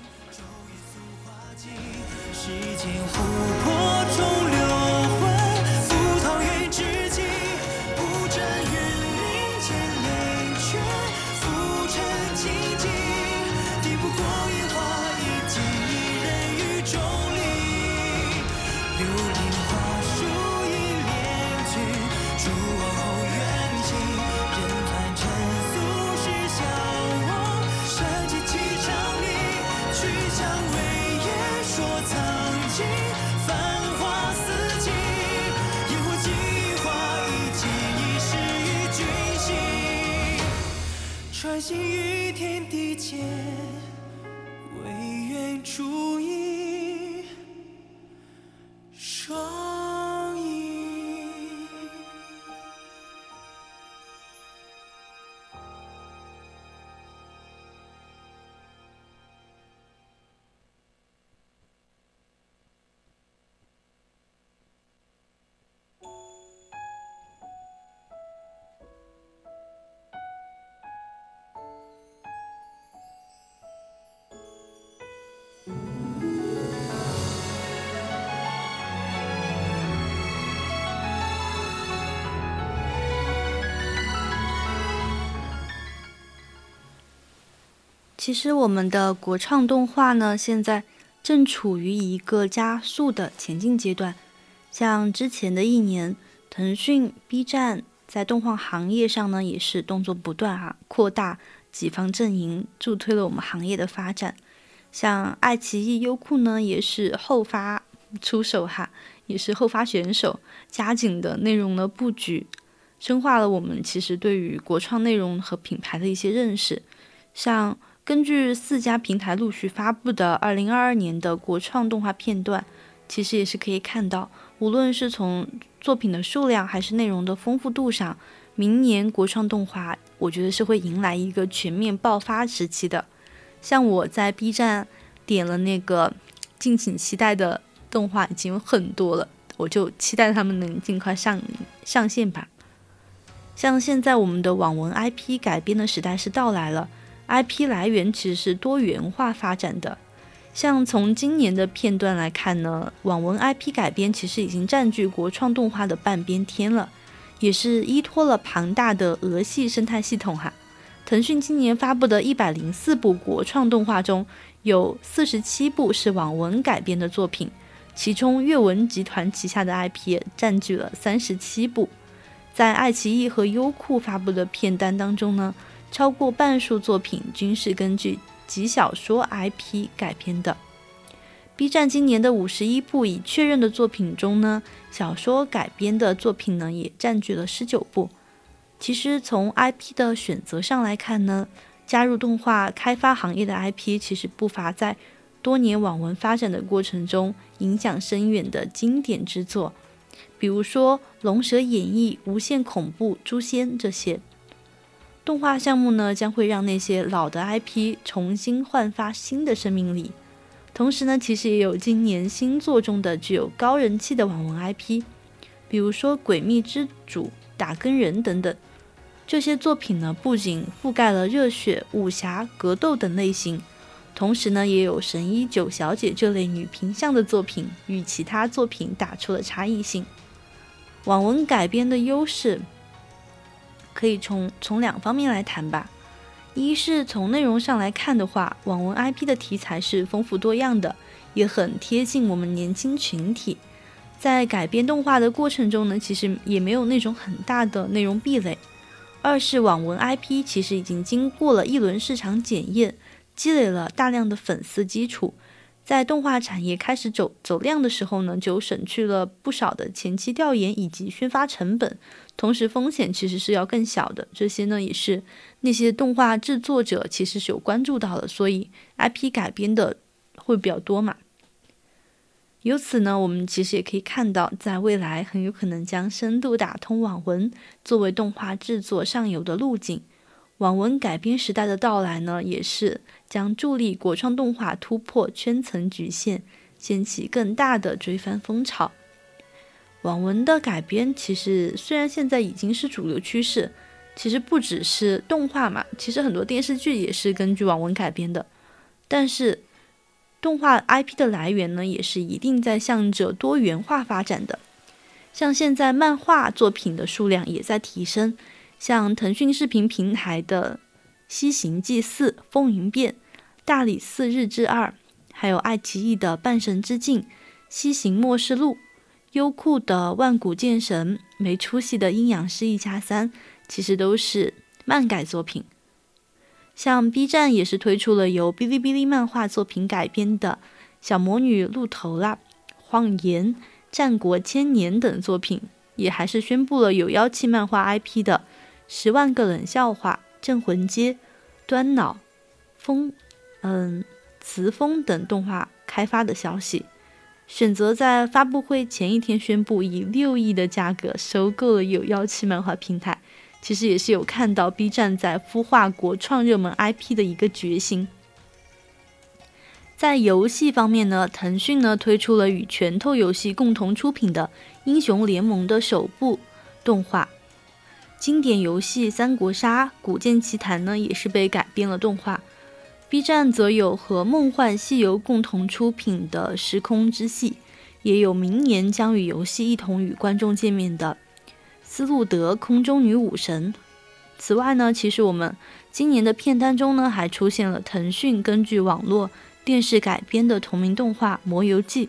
其实我们的国创动画呢，现在正处于一个加速的前进阶段。像之前的一年，腾讯、B 站在动画行业上呢，也是动作不断哈，扩大己方阵营，助推了我们行业的发展。像爱奇艺、优酷呢，也是后发出手哈，也是后发选手，加紧的内容的布局，深化了我们其实对于国创内容和品牌的一些认识。像根据四家平台陆续发布的二零二二年的国创动画片段，其实也是可以看到，无论是从作品的数量还是内容的丰富度上，明年国创动画我觉得是会迎来一个全面爆发时期的。像我在 B 站点了那个敬请期待的动画已经有很多了，我就期待他们能尽快上上线吧。像现在我们的网文 IP 改编的时代是到来了。IP 来源其实是多元化发展的，像从今年的片段来看呢，网文 IP 改编其实已经占据国创动画的半边天了，也是依托了庞大的俄系生态系统哈。腾讯今年发布的一百零四部国创动画中，有四十七部是网文改编的作品，其中阅文集团旗下的 IP 占据了三十七部。在爱奇艺和优酷发布的片单当中呢。超过半数作品均是根据极小说 IP 改编的。B 站今年的五十一部已确认的作品中呢，小说改编的作品呢也占据了十九部。其实从 IP 的选择上来看呢，加入动画开发行业的 IP 其实不乏在多年网文发展的过程中影响深远的经典之作，比如说《龙蛇演义》《无限恐怖》《诛仙》这些。动画项目呢，将会让那些老的 IP 重新焕发新的生命力。同时呢，其实也有今年新作中的具有高人气的网文 IP，比如说《诡秘之主》《打更人》等等。这些作品呢，不仅覆盖了热血、武侠、格斗等类型，同时呢，也有神医九小姐这类女频向的作品，与其他作品打出了差异性。网文改编的优势。可以从从两方面来谈吧。一是从内容上来看的话，网文 IP 的题材是丰富多样的，也很贴近我们年轻群体。在改编动画的过程中呢，其实也没有那种很大的内容壁垒。二是网文 IP 其实已经经过了一轮市场检验，积累了大量的粉丝基础。在动画产业开始走走量的时候呢，就省去了不少的前期调研以及宣发成本，同时风险其实是要更小的。这些呢也是那些动画制作者其实是有关注到的，所以 IP 改编的会比较多嘛。由此呢，我们其实也可以看到，在未来很有可能将深度打通网文作为动画制作上游的路径。网文改编时代的到来呢，也是将助力国创动画突破圈层局限，掀起更大的追番风潮。网文的改编其实虽然现在已经是主流趋势，其实不只是动画嘛，其实很多电视剧也是根据网文改编的。但是动画 IP 的来源呢，也是一定在向着多元化发展的。像现在漫画作品的数量也在提升。像腾讯视频平台的《西行记四》《风云变》《大理寺日志二》，还有爱奇艺的《半神之境》《西行末世录》，优酷的《万古剑神》，没出息的《阴阳师一家三》，其实都是漫改作品。像 B 站也是推出了由哔哩哔哩漫画作品改编的《小魔女露头啦》《谎言》《战国千年》等作品，也还是宣布了有妖气漫画 IP 的。十万个冷笑话、镇魂街、端脑、风，嗯，词风等动画开发的消息，选择在发布会前一天宣布以六亿的价格收购了有妖气漫画平台，其实也是有看到 B 站在孵化国创热门 IP 的一个决心。在游戏方面呢，腾讯呢推出了与拳头游戏共同出品的《英雄联盟》的首部动画。经典游戏《三国杀》《古剑奇谭》呢，也是被改编了动画。B 站则有和《梦幻西游》共同出品的《时空之戏》，也有明年将与游戏一同与观众见面的《斯路德空中女武神》。此外呢，其实我们今年的片单中呢，还出现了腾讯根据网络电视改编的同名动画《魔游记》。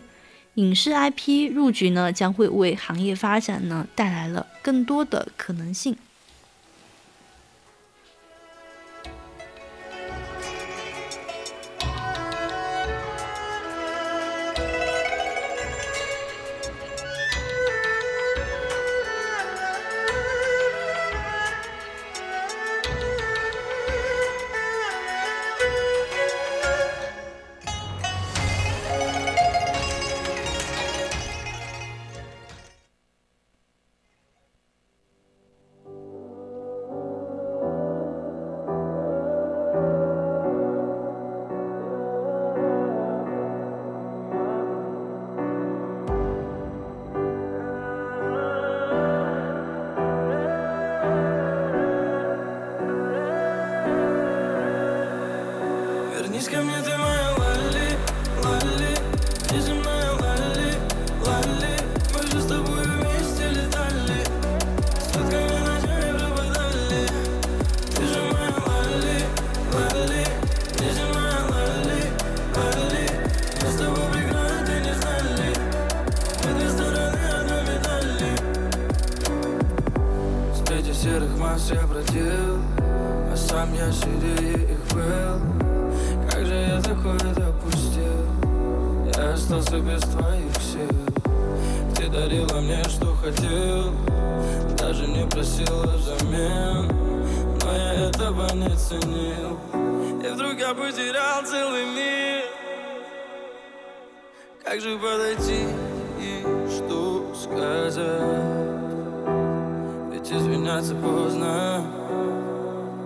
影视 IP 入局呢，将会为行业发展呢带来了更多的可能性。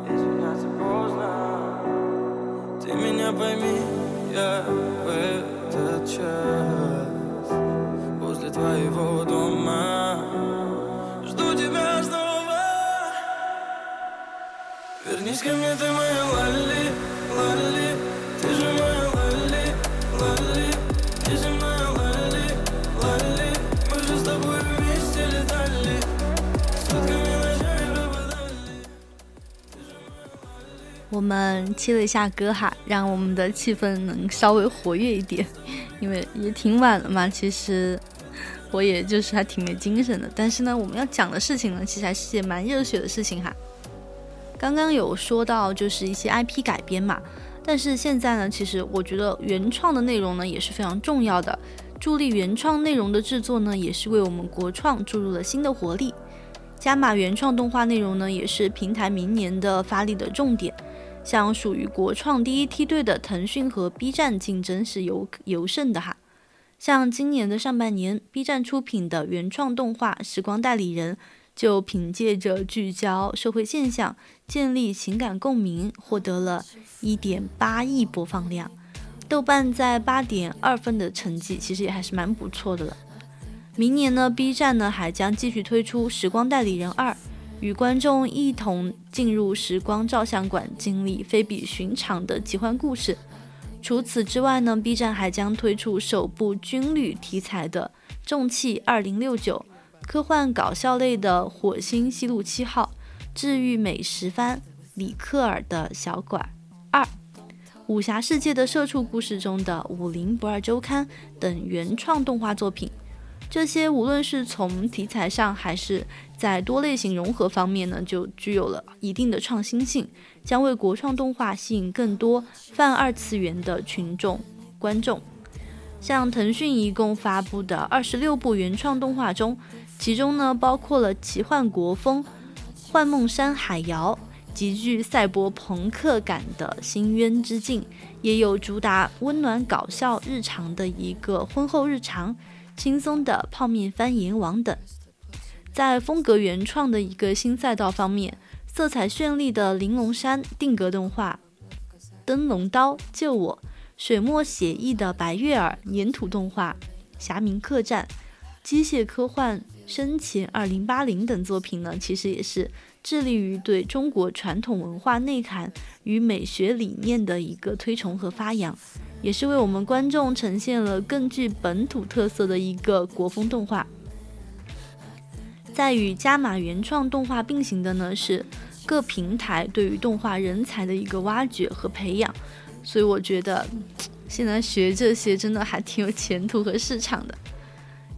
Извиняться поздно. Ты меня пойми, я в этот час Возле твоего дома. Жду тебя снова. Вернись ко мне, ты моя лали, лали. 我们切了一下歌哈，让我们的气氛能稍微活跃一点，因为也挺晚了嘛。其实我也就是还挺没精神的，但是呢，我们要讲的事情呢，其实还是些蛮热血的事情哈。刚刚有说到就是一些 IP 改编嘛，但是现在呢，其实我觉得原创的内容呢也是非常重要的，助力原创内容的制作呢，也是为我们国创注入了新的活力。加码原创动画内容呢，也是平台明年的发力的重点。像属于国创第一梯队的腾讯和 B 站竞争是尤尤甚的哈。像今年的上半年，B 站出品的原创动画《时光代理人》就凭借着聚焦社会现象、建立情感共鸣，获得了一点八亿播放量。豆瓣在八点二分的成绩，其实也还是蛮不错的了。明年呢，B 站呢还将继续推出《时光代理人二》。与观众一同进入时光照相馆，经历非比寻常的奇幻故事。除此之外呢，B 站还将推出首部军旅题材的《重器二零六九》，科幻搞笑类的《火星西路七号》，治愈美食番《里克尔的小馆二》，武侠世界的社畜故事中的《武林不二周刊》等原创动画作品。这些无论是从题材上，还是在多类型融合方面呢，就具有了一定的创新性，将为国创动画吸引更多泛二次元的群众观众。像腾讯一共发布的二十六部原创动画中，其中呢包括了奇幻国风《幻梦山海谣》，极具赛博朋克感的《深渊之境》，也有主打温暖搞笑日常的一个婚后日常。轻松的泡面翻阎王等，在风格原创的一个新赛道方面，色彩绚丽的玲珑山定格动画《灯笼刀救我》，水墨写意的白月儿粘土动画《侠名客栈》，机械科幻深潜二零八零等作品呢，其实也是致力于对中国传统文化内涵与美学理念的一个推崇和发扬。也是为我们观众呈现了更具本土特色的一个国风动画。在与加码原创动画并行的呢，是各平台对于动画人才的一个挖掘和培养。所以我觉得，现在学这些真的还挺有前途和市场的。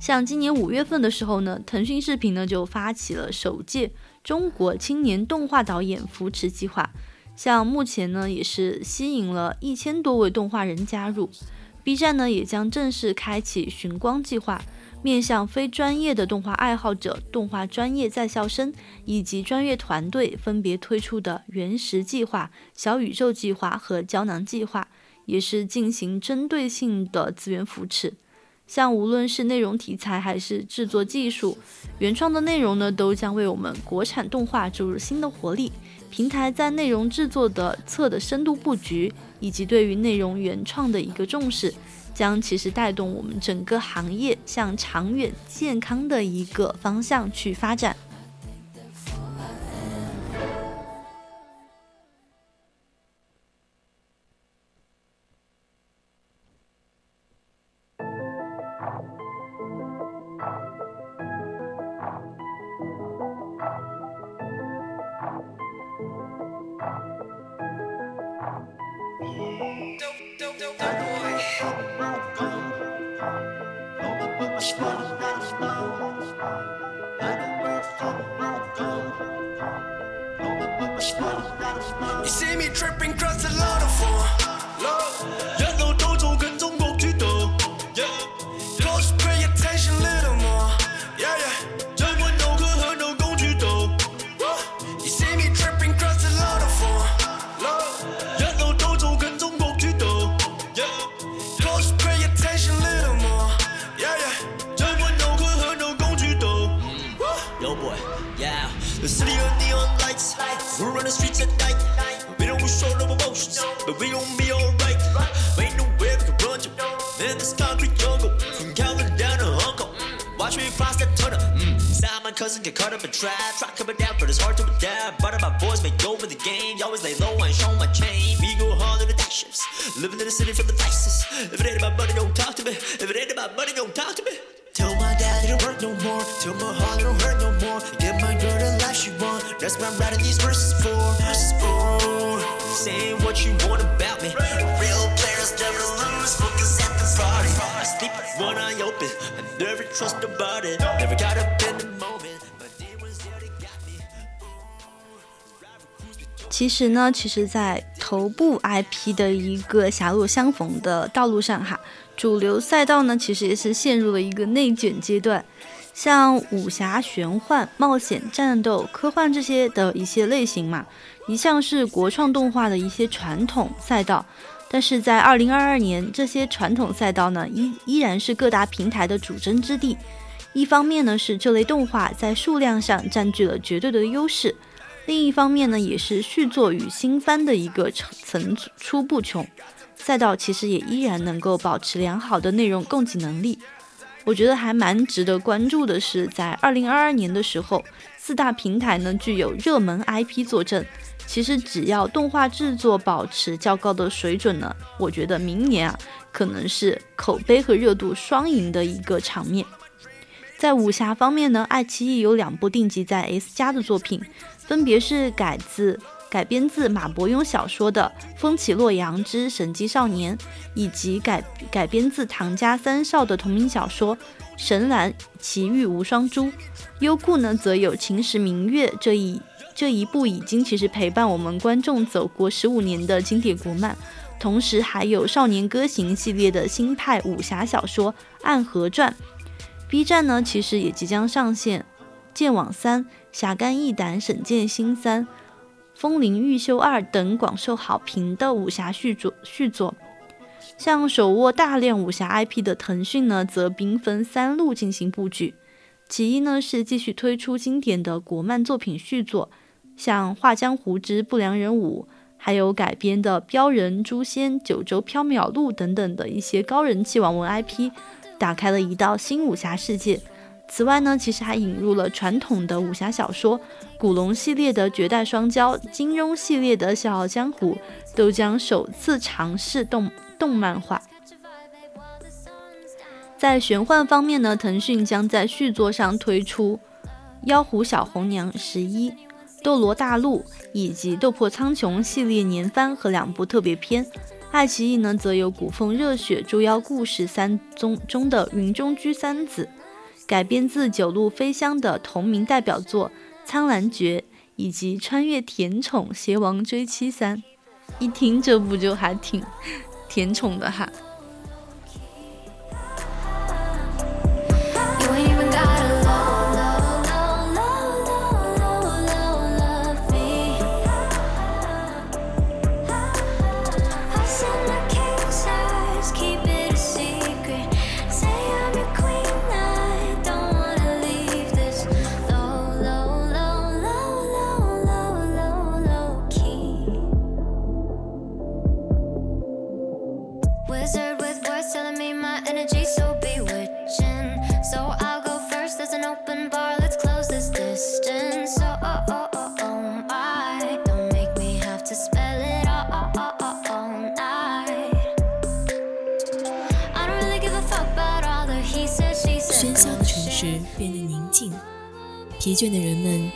像今年五月份的时候呢，腾讯视频呢就发起了首届中国青年动画导演扶持计划。像目前呢，也是吸引了一千多位动画人加入。B 站呢，也将正式开启寻光计划，面向非专业的动画爱好者、动画专业在校生以及专业团队分别推出的原石计划、小宇宙计划和胶囊计划，也是进行针对性的资源扶持。像无论是内容题材还是制作技术，原创的内容呢，都将为我们国产动画注入新的活力。平台在内容制作的侧的深度布局，以及对于内容原创的一个重视，将其实带动我们整个行业向长远健康的一个方向去发展。Living in the city for the vices. If it ain't about money, don't talk to me. If it ain't about money, don't talk to me. Tell my dad it don't work no more. Tell my heart it don't hurt no more. Get my girl the life she want. That's what I'm writing these verses for. Verses for. saying what you want about me. Real players never lose, focus at the party. I sleep with one eye open, I never trust nobody. Never got up in the moment, 其实呢，其实，在头部 IP 的一个狭路相逢的道路上，哈，主流赛道呢，其实也是陷入了一个内卷阶段。像武侠、玄幻、冒险、战斗、科幻这些的一些类型嘛，一向是国创动画的一些传统赛道。但是在二零二二年，这些传统赛道呢，依依然是各大平台的主争之地。一方面呢，是这类动画在数量上占据了绝对的优势；另一方面呢，也是续作与新番的一个层层出不穷。赛道其实也依然能够保持良好的内容供给能力。我觉得还蛮值得关注的是，在二零二二年的时候，四大平台呢具有热门 IP 作证。其实只要动画制作保持较高的水准呢，我觉得明年啊可能是口碑和热度双赢的一个场面。在武侠方面呢，爱奇艺有两部定级在 S 加的作品，分别是改自改编自马伯庸小说的《风起洛阳之神机少年》，以及改改编自唐家三少的同名小说《神兰奇遇无双珠》。优酷呢，则有《秦时明月》这一这一部已经其实陪伴我们观众走过十五年的经典国漫，同时还有《少年歌行》系列的新派武侠小说《暗河传》。B 站呢，其实也即将上线《剑网三》《侠肝义胆沈剑心三》《风铃玉秀二》等广受好评的武侠续作续作。像手握大量武侠 IP 的腾讯呢，则兵分三路进行布局。其一呢，是继续推出经典的国漫作品续作，像《画江湖之不良人五》，还有改编的《镖人诛仙》《九州缥缈录》等等的一些高人气网文 IP。打开了一道新武侠世界。此外呢，其实还引入了传统的武侠小说，古龙系列的《绝代双骄》，金庸系列的《笑傲江湖》都将首次尝试动动漫化。在玄幻方面呢，腾讯将在续作上推出《妖狐小红娘十一》《斗罗大陆》以及《斗破苍穹》系列年番和两部特别篇。爱奇艺呢，则有《古风热血捉妖故事三宗》中的云中居三子，改编自九路飞香的同名代表作《苍兰诀》，以及《穿越甜宠邪王追妻三》。一听这部就还挺 甜宠的哈。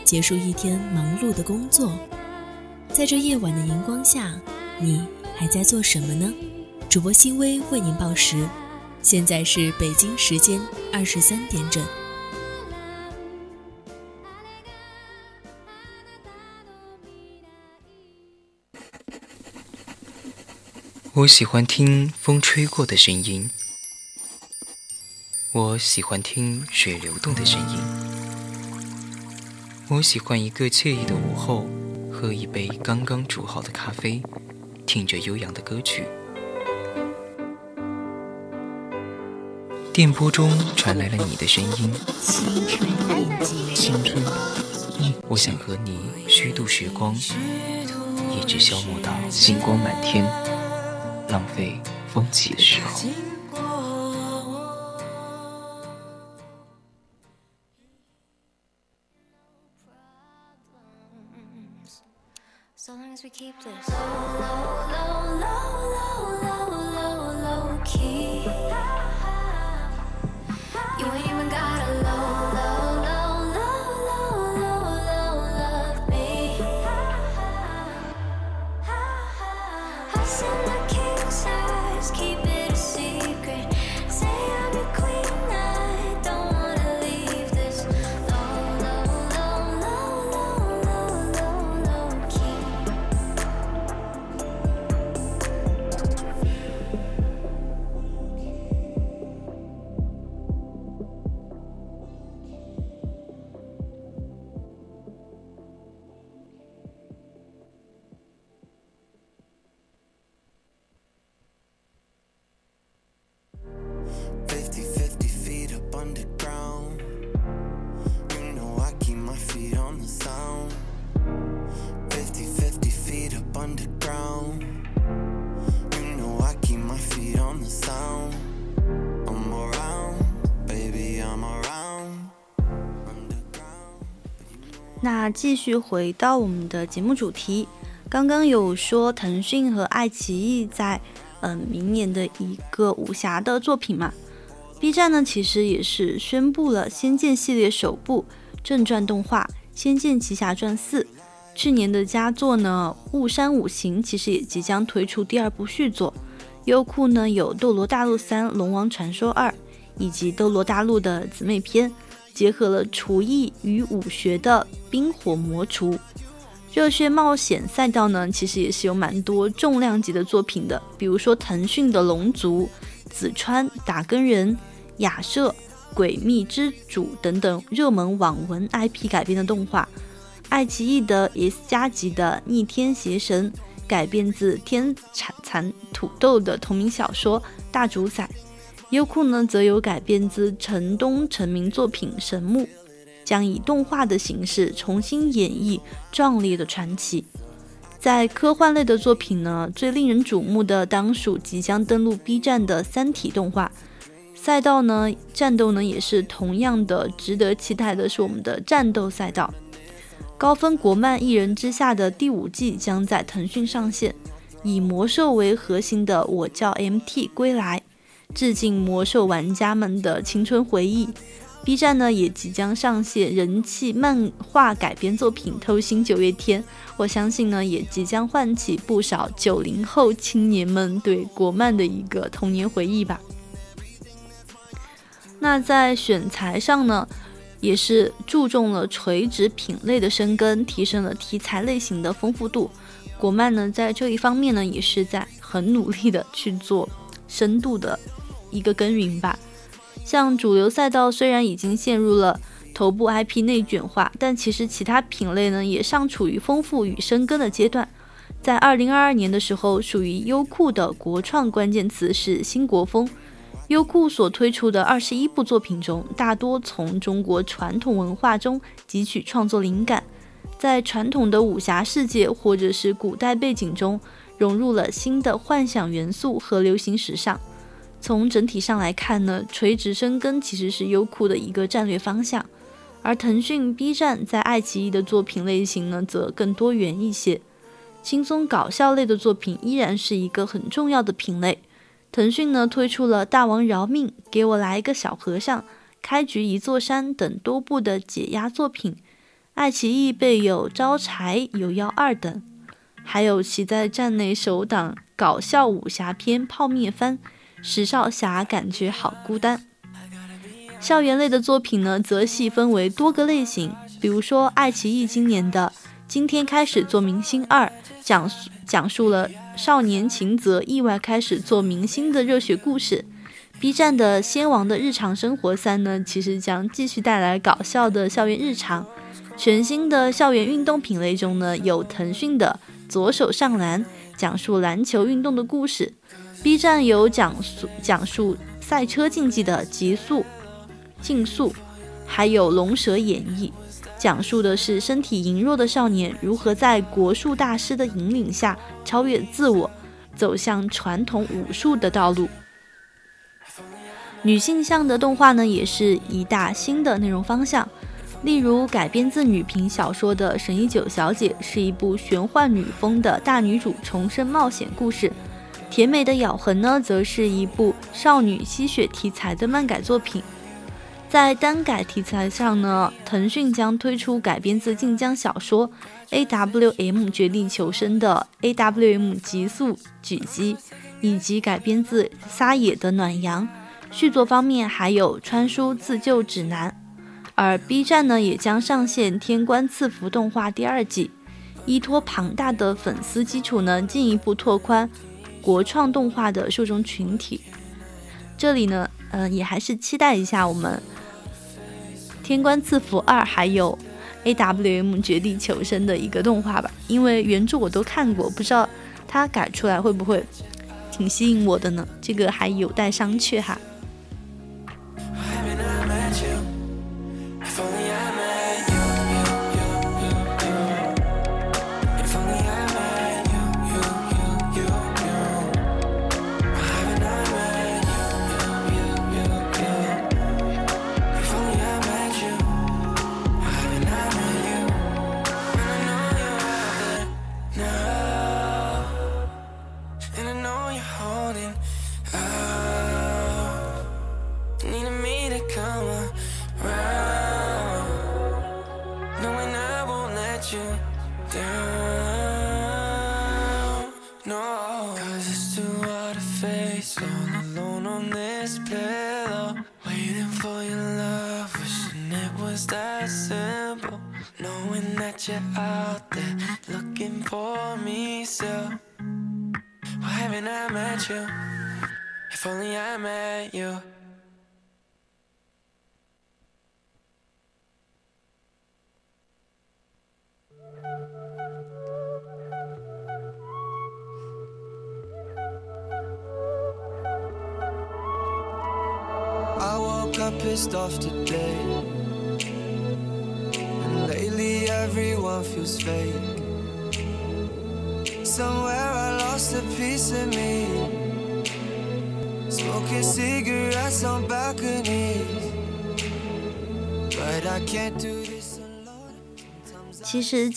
结束一天忙碌的工作。在这夜晚的荧光下，你还在做什么呢？主播新微为您报时，现在是北京时间二十三点整。我喜欢听风吹过的声音，我喜欢听水流动的声音，我喜欢一个惬意的午后，喝一杯刚刚煮好的咖啡，听着悠扬的歌曲。电波中传来了你的声音，青春，我想和你虚度时光，一直消磨到星光满天，浪费风起的时候。As we keep this low, low, low, low, low, low, low key. You ain't even gotta 继续回到我们的节目主题，刚刚有说腾讯和爱奇艺在嗯明年的一个武侠的作品嘛，B 站呢其实也是宣布了《仙剑》系列首部正传动画《仙剑奇侠传四》，去年的佳作呢《雾山五行》其实也即将推出第二部续作，优酷呢有《斗罗大陆三：龙王传说二》以及《斗罗大陆》的姊妹篇。结合了厨艺与武学的冰火魔厨，热血冒险赛道呢，其实也是有蛮多重量级的作品的，比如说腾讯的《龙族》、紫川打更人、亚瑟、诡秘之主等等热门网文 IP 改编的动画，爱奇艺的 S 加级的《逆天邪神》改编自天蚕蚕土豆的同名小说《大主宰》。优酷呢，则有改编自陈东成名作品《神木》，将以动画的形式重新演绎壮烈的传奇。在科幻类的作品呢，最令人瞩目的当属即将登陆 B 站的《三体》动画赛道呢，战斗呢也是同样的值得期待的，是我们的战斗赛道。高分国漫《一人之下》的第五季将在腾讯上线，以魔兽为核心的《我叫 MT 归来》。致敬魔兽玩家们的青春回忆，B 站呢也即将上线人气漫画改编作品《偷心九月天》，我相信呢也即将唤起不少九零后青年们对国漫的一个童年回忆吧。那在选材上呢，也是注重了垂直品类的深耕，提升了题材类型的丰富度。国漫呢在这一方面呢也是在很努力的去做深度的。一个耕耘吧，像主流赛道虽然已经陷入了头部 IP 内卷化，但其实其他品类呢也尚处于丰富与深耕的阶段。在二零二二年的时候，属于优酷的国创关键词是新国风。优酷所推出的二十一部作品中，大多从中国传统文化中汲取创作灵感，在传统的武侠世界或者是古代背景中融入了新的幻想元素和流行时尚。从整体上来看呢，垂直深耕其实是优酷的一个战略方向，而腾讯、B 站在爱奇艺的作品类型呢，则更多元一些。轻松搞笑类的作品依然是一个很重要的品类。腾讯呢推出了《大王饶命》、《给我来一个小和尚》、《开局一座山》等多部的解压作品，爱奇艺备有《招财有妖二》等，还有其在站内首档搞笑武侠片《泡面番》。石少侠感觉好孤单。校园类的作品呢，则细分为多个类型，比如说爱奇艺今年的《今天开始做明星二》，讲述讲述了少年秦泽意外开始做明星的热血故事。B 站的《仙王的日常生活三》呢，其实将继续带来搞笑的校园日常。全新的校园运动品类中呢，有腾讯的《左手上篮》，讲述篮球运动的故事。B 站有讲述讲述赛车竞技的极速竞速，还有《龙蛇演义》，讲述的是身体羸弱的少年如何在国术大师的引领下超越自我，走向传统武术的道路。女性向的动画呢，也是一大新的内容方向，例如改编自女频小说的《神医九小姐》是一部玄幻女风的大女主重生冒险故事。甜美的咬痕呢，则是一部少女吸血题材的漫改作品。在单改题材上呢，腾讯将推出改编自晋江小说《A W M 绝地求生》的《A W M 极速狙击》，以及改编自撒野的《暖阳》。续作方面还有《穿书自救指南》，而 B 站呢也将上线《天官赐福》动画第二季，依托庞大的粉丝基础呢，进一步拓宽国创动画的受众群体。这里呢，嗯，也还是期待一下我们。《天官赐福二》还有《A W M 绝地求生》的一个动画吧，因为原著我都看过，不知道它改出来会不会挺吸引我的呢？这个还有待商榷哈。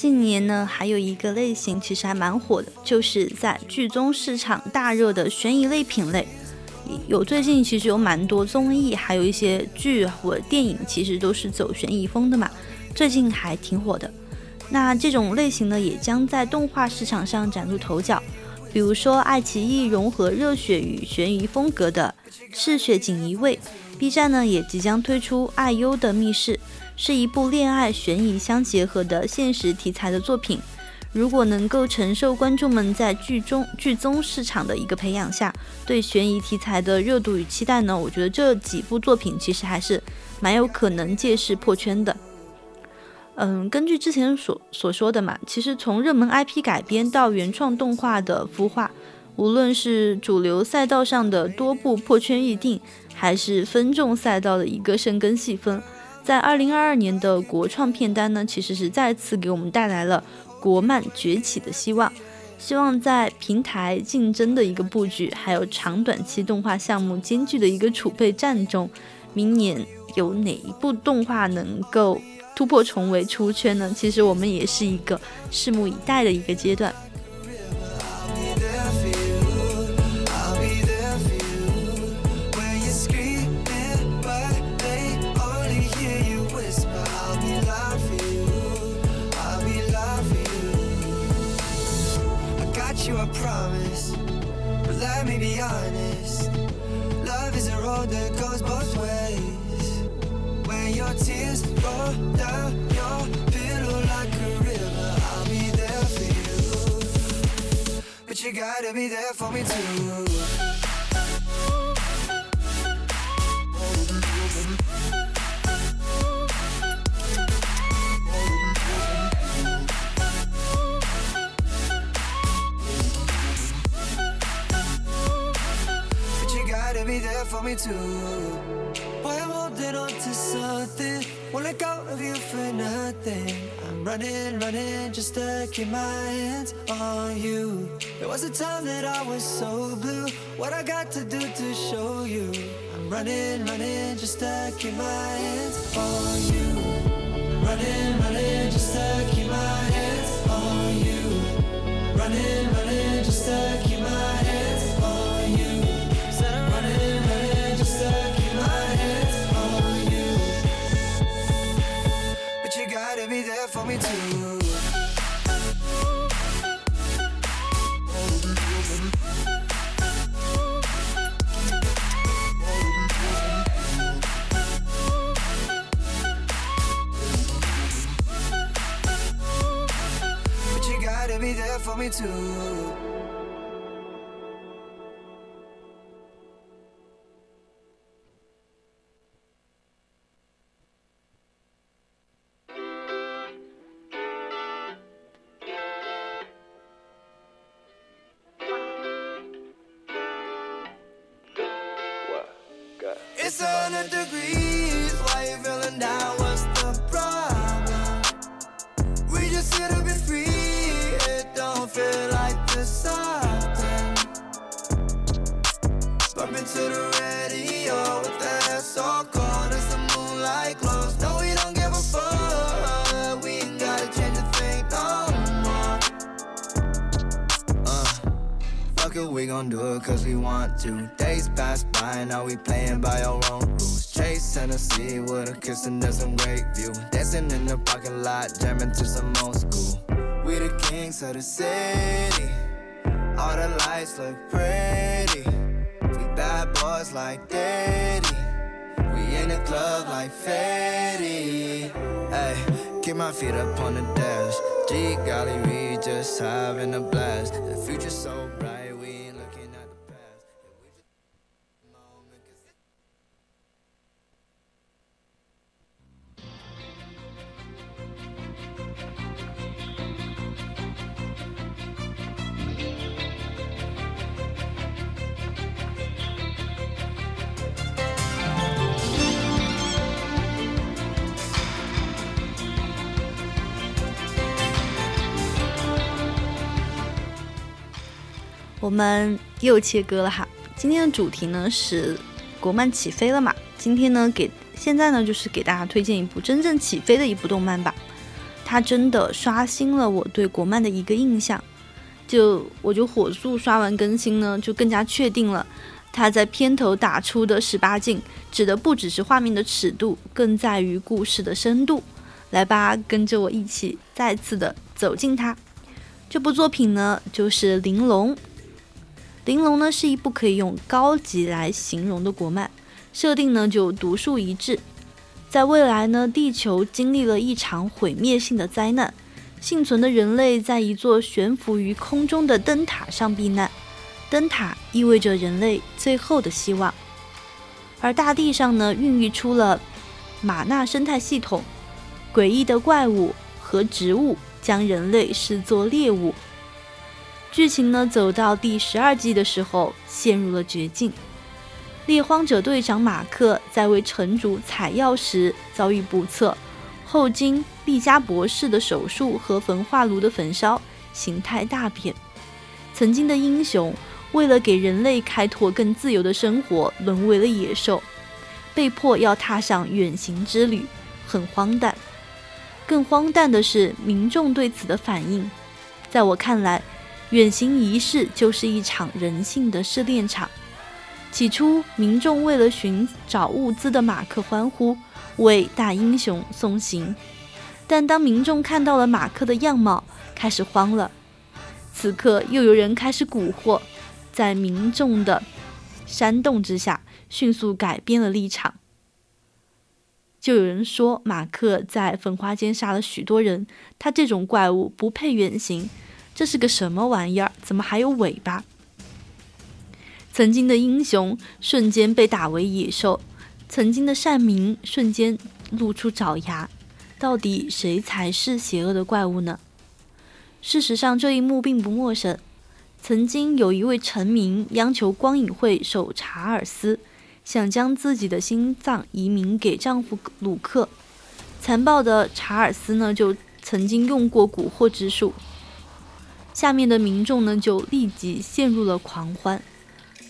近年呢，还有一个类型其实还蛮火的，就是在剧中市场大热的悬疑类品类。有最近其实有蛮多综艺，还有一些剧或电影，其实都是走悬疑风的嘛，最近还挺火的。那这种类型呢，也将在动画市场上崭露头角。比如说，爱奇艺融合热血与悬疑风格的《赤血锦衣卫》，B 站呢也即将推出《爱优的密室》，是一部恋爱悬疑相结合的现实题材的作品。如果能够承受观众们在剧中剧综市场的一个培养下对悬疑题材的热度与期待呢，我觉得这几部作品其实还是蛮有可能借势破圈的。嗯，根据之前所所说的嘛，其实从热门 IP 改编到原创动画的孵化，无论是主流赛道上的多部破圈预定，还是分众赛道的一个深耕细分，在二零二二年的国创片单呢，其实是再次给我们带来了。国漫崛起的希望，希望在平台竞争的一个布局，还有长短期动画项目兼具的一个储备战中，明年有哪一部动画能够突破重围出圈呢？其实我们也是一个拭目以待的一个阶段。Honest. Love is a road that goes both ways. When your tears roll down your pillow like a river, I'll be there for you. But you gotta be there for me too. For me too. Boy, I'm holding on to something. Won't let go of you for nothing. I'm running, running just to keep my hands on you. There was a time that I was so blue. What I got to do to show you? I'm running, running just to keep my hands on you. Running, running just to keep my hands on you. Running, running just to keep for me too. But you gotta be there for me too. Do it cause we want to. Days pass by, and now we playing by our own rules. Chase Tennessee with a kiss and there's some great view. Dancing in the parking lot, jamming to some old school. We the kings of the city. All the lights look pretty. We bad boys like Diddy. We in the club like Fetty. Hey, keep my feet up on the dash. G golly, we just having a blast. The future's so bright, 我们又切割了哈。今天的主题呢是国漫起飞了嘛？今天呢给现在呢就是给大家推荐一部真正起飞的一部动漫吧。它真的刷新了我对国漫的一个印象。就我就火速刷完更新呢，就更加确定了它在片头打出的十八禁，指的不只是画面的尺度，更在于故事的深度。来吧，跟着我一起再次的走进它。这部作品呢就是《玲珑》。《玲珑》呢是一部可以用高级来形容的国漫，设定呢就独树一帜。在未来呢，地球经历了一场毁灭性的灾难，幸存的人类在一座悬浮于空中的灯塔上避难，灯塔意味着人类最后的希望。而大地上呢，孕育出了马纳生态系统，诡异的怪物和植物将人类视作猎物。剧情呢，走到第十二季的时候，陷入了绝境。猎荒者队长马克在为城主采药时遭遇不测，后经利加博士的手术和焚化炉的焚烧，形态大变。曾经的英雄，为了给人类开拓更自由的生活，沦为了野兽，被迫要踏上远行之旅，很荒诞。更荒诞的是民众对此的反应。在我看来，远行仪式就是一场人性的试炼场。起初，民众为了寻找物资的马克欢呼，为大英雄送行。但当民众看到了马克的样貌，开始慌了。此刻，又有人开始蛊惑，在民众的煽动之下，迅速改变了立场。就有人说，马克在焚化间杀了许多人，他这种怪物不配远行。这是个什么玩意儿？怎么还有尾巴？曾经的英雄瞬间被打为野兽，曾经的善民瞬间露出爪牙。到底谁才是邪恶的怪物呢？事实上，这一幕并不陌生。曾经有一位臣民央求光影会首查尔斯，想将自己的心脏移民给丈夫鲁克。残暴的查尔斯呢，就曾经用过蛊惑之术。下面的民众呢，就立即陷入了狂欢。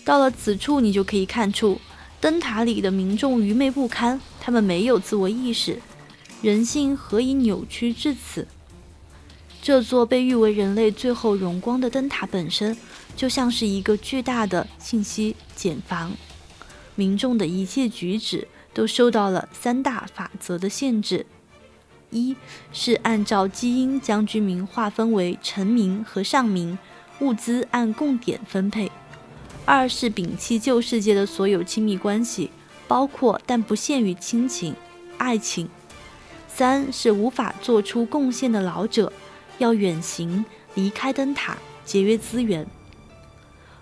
到了此处，你就可以看出，灯塔里的民众愚昧不堪，他们没有自我意识，人性何以扭曲至此？这座被誉为人类最后荣光的灯塔本身，就像是一个巨大的信息茧房，民众的一切举止都受到了三大法则的限制。一是按照基因将居民划分为臣民和上民，物资按供点分配；二是摒弃旧世界的所有亲密关系，包括但不限于亲情、爱情；三是无法做出贡献的老者要远行离开灯塔，节约资源。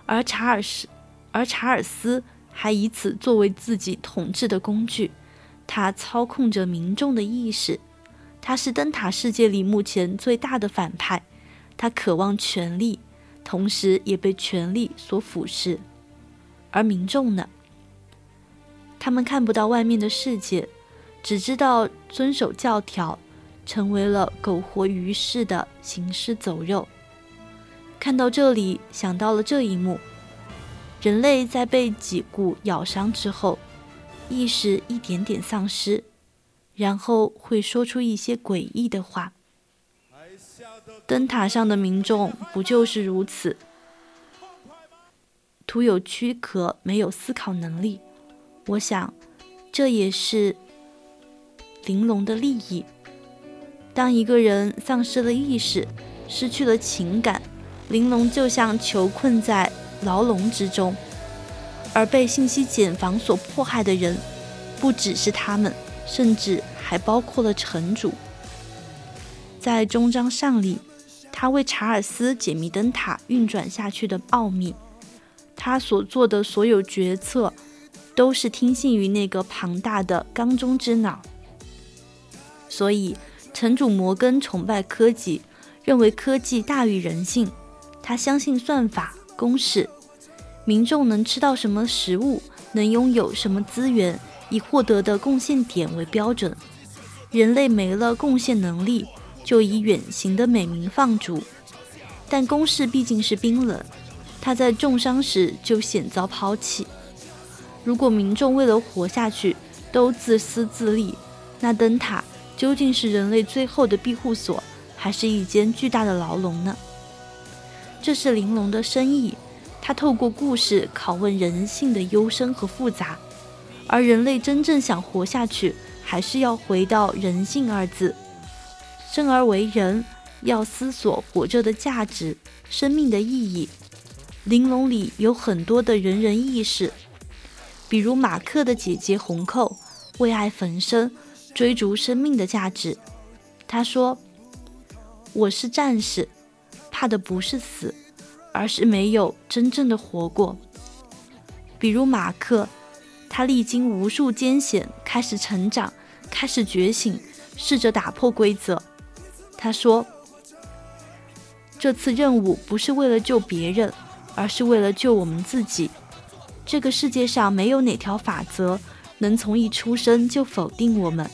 而查尔斯，而查尔斯还以此作为自己统治的工具。他操控着民众的意识，他是灯塔世界里目前最大的反派。他渴望权力，同时也被权力所腐蚀。而民众呢？他们看不到外面的世界，只知道遵守教条，成为了苟活于世的行尸走肉。看到这里，想到了这一幕：人类在被脊骨咬伤之后，意识一点点丧失，然后会说出一些诡异的话。灯塔上的民众不就是如此？徒有躯壳，没有思考能力。我想，这也是玲珑的利益。当一个人丧失了意识，失去了情感，玲珑就像囚困在牢笼之中。而被信息茧房所迫害的人，不只是他们，甚至还包括了城主。在终章上里，他为查尔斯解密灯塔运转下去的奥秘，他所做的所有决策。都是听信于那个庞大的缸中之脑，所以城主摩根崇拜科技，认为科技大于人性。他相信算法公式，民众能吃到什么食物，能拥有什么资源，以获得的贡献点为标准。人类没了贡献能力，就以远行的美名放逐。但公式毕竟是冰冷，他在重伤时就险遭抛弃。如果民众为了活下去都自私自利，那灯塔究竟是人类最后的庇护所，还是一间巨大的牢笼呢？这是玲珑的深意，他透过故事拷问人性的幽深和复杂。而人类真正想活下去，还是要回到“人性”二字。生而为人，要思索活着的价值、生命的意义。玲珑里有很多的人人意识。比如马克的姐姐红扣为爱焚身，追逐生命的价值。他说：“我是战士，怕的不是死，而是没有真正的活过。”比如马克，他历经无数艰险，开始成长，开始觉醒，试着打破规则。他说：“这次任务不是为了救别人，而是为了救我们自己。”这个世界上没有哪条法则能从一出生就否定我们。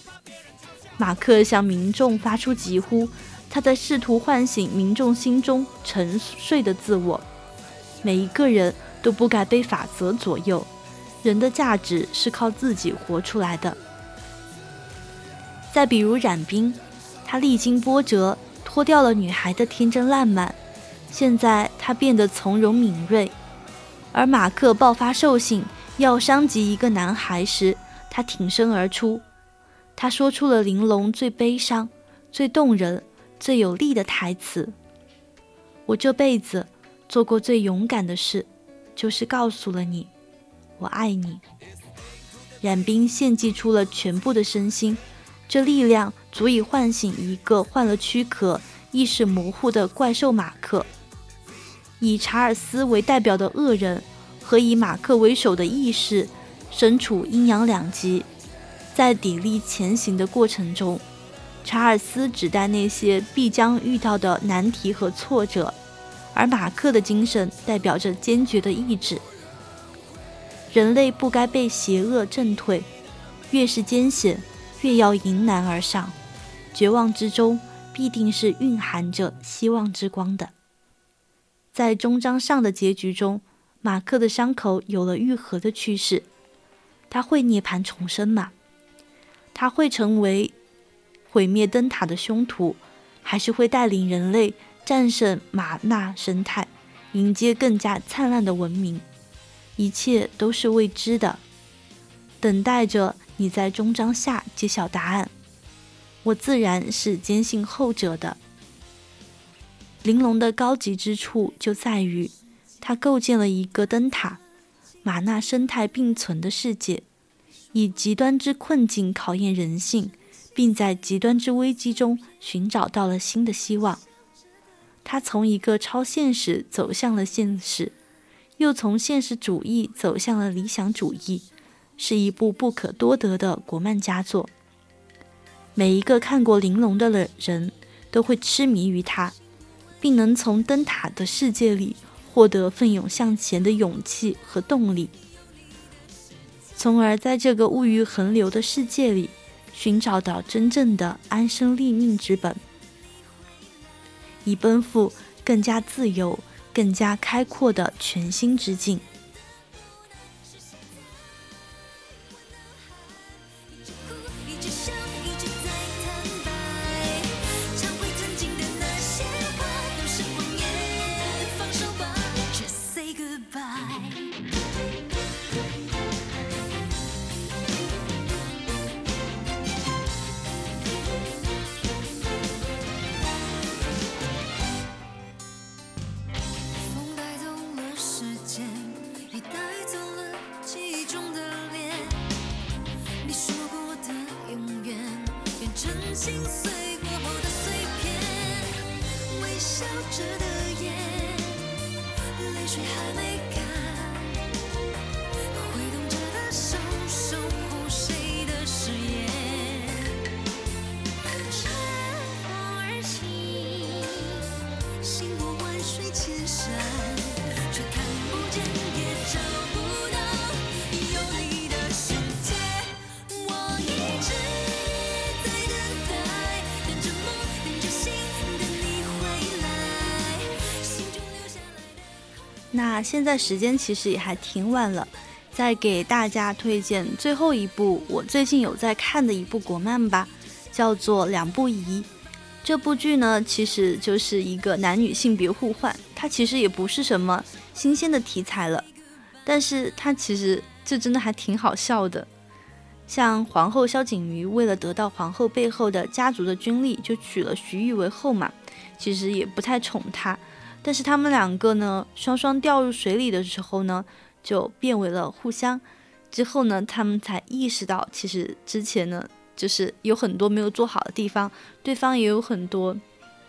马克向民众发出疾呼，他在试图唤醒民众心中沉睡的自我。每一个人都不该被法则左右，人的价值是靠自己活出来的。再比如冉冰，他历经波折，脱掉了女孩的天真烂漫，现在他变得从容敏锐。而马克爆发兽性，要伤及一个男孩时，他挺身而出。他说出了玲珑最悲伤、最动人、最有力的台词：“我这辈子做过最勇敢的事，就是告诉了你，我爱你。”冉冰献祭出了全部的身心，这力量足以唤醒一个换了躯壳、意识模糊的怪兽马克。以查尔斯为代表的恶人和以马克为首的意识，身处阴阳两极，在砥砺前行的过程中，查尔斯指代那些必将遇到的难题和挫折，而马克的精神代表着坚决的意志。人类不该被邪恶震退，越是艰险，越要迎难而上。绝望之中，必定是蕴含着希望之光的。在终章上的结局中，马克的伤口有了愈合的趋势。他会涅槃重生吗？他会成为毁灭灯塔的凶徒，还是会带领人类战胜玛纳生态，迎接更加灿烂的文明？一切都是未知的，等待着你在终章下揭晓答案。我自然是坚信后者的。玲珑的高级之处就在于，它构建了一个灯塔，玛纳生态并存的世界，以极端之困境考验人性，并在极端之危机中寻找到了新的希望。他从一个超现实走向了现实，又从现实主义走向了理想主义，是一部不可多得的国漫佳作。每一个看过《玲珑》的人都会痴迷于它，并能从灯塔的世界里获得奋勇向前的勇气和动力，从而在这个物欲横流的世界里寻找到真正的安身立命之本。以奔赴更加自由、更加开阔的全新之境。曾心碎过后的碎片，微笑着的眼，泪水还没。那现在时间其实也还挺晚了，再给大家推荐最后一部我最近有在看的一部国漫吧，叫做《两不疑》。这部剧呢，其实就是一个男女性别互换，它其实也不是什么新鲜的题材了，但是它其实这真的还挺好笑的。像皇后萧景瑜为了得到皇后背后的家族的军力，就娶了徐玉为后嘛，其实也不太宠她。但是他们两个呢，双双掉入水里的时候呢，就变为了互相。之后呢，他们才意识到，其实之前呢，就是有很多没有做好的地方，对方也有很多，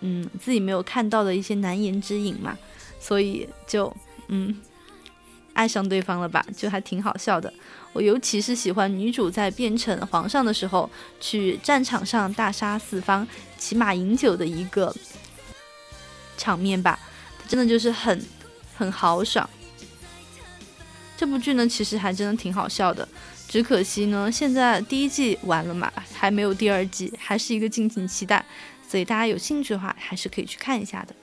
嗯，自己没有看到的一些难言之隐嘛。所以就，嗯，爱上对方了吧，就还挺好笑的。我尤其是喜欢女主在变成皇上的时候，去战场上大杀四方、骑马饮酒的一个场面吧。真的就是很很豪爽。这部剧呢，其实还真的挺好笑的，只可惜呢，现在第一季完了嘛，还没有第二季，还是一个敬请期待。所以大家有兴趣的话，还是可以去看一下的。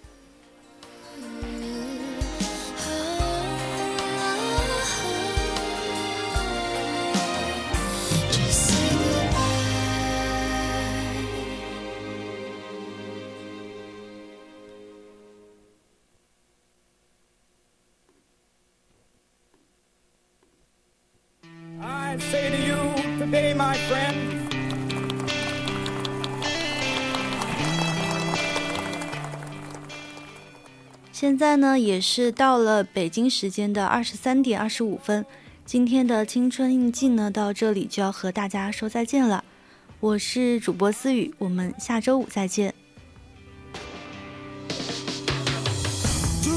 现在呢，也是到了北京时间的二十三点二十五分。今天的青春印记呢，到这里就要和大家说再见了。我是主播思雨，我们下周五再见。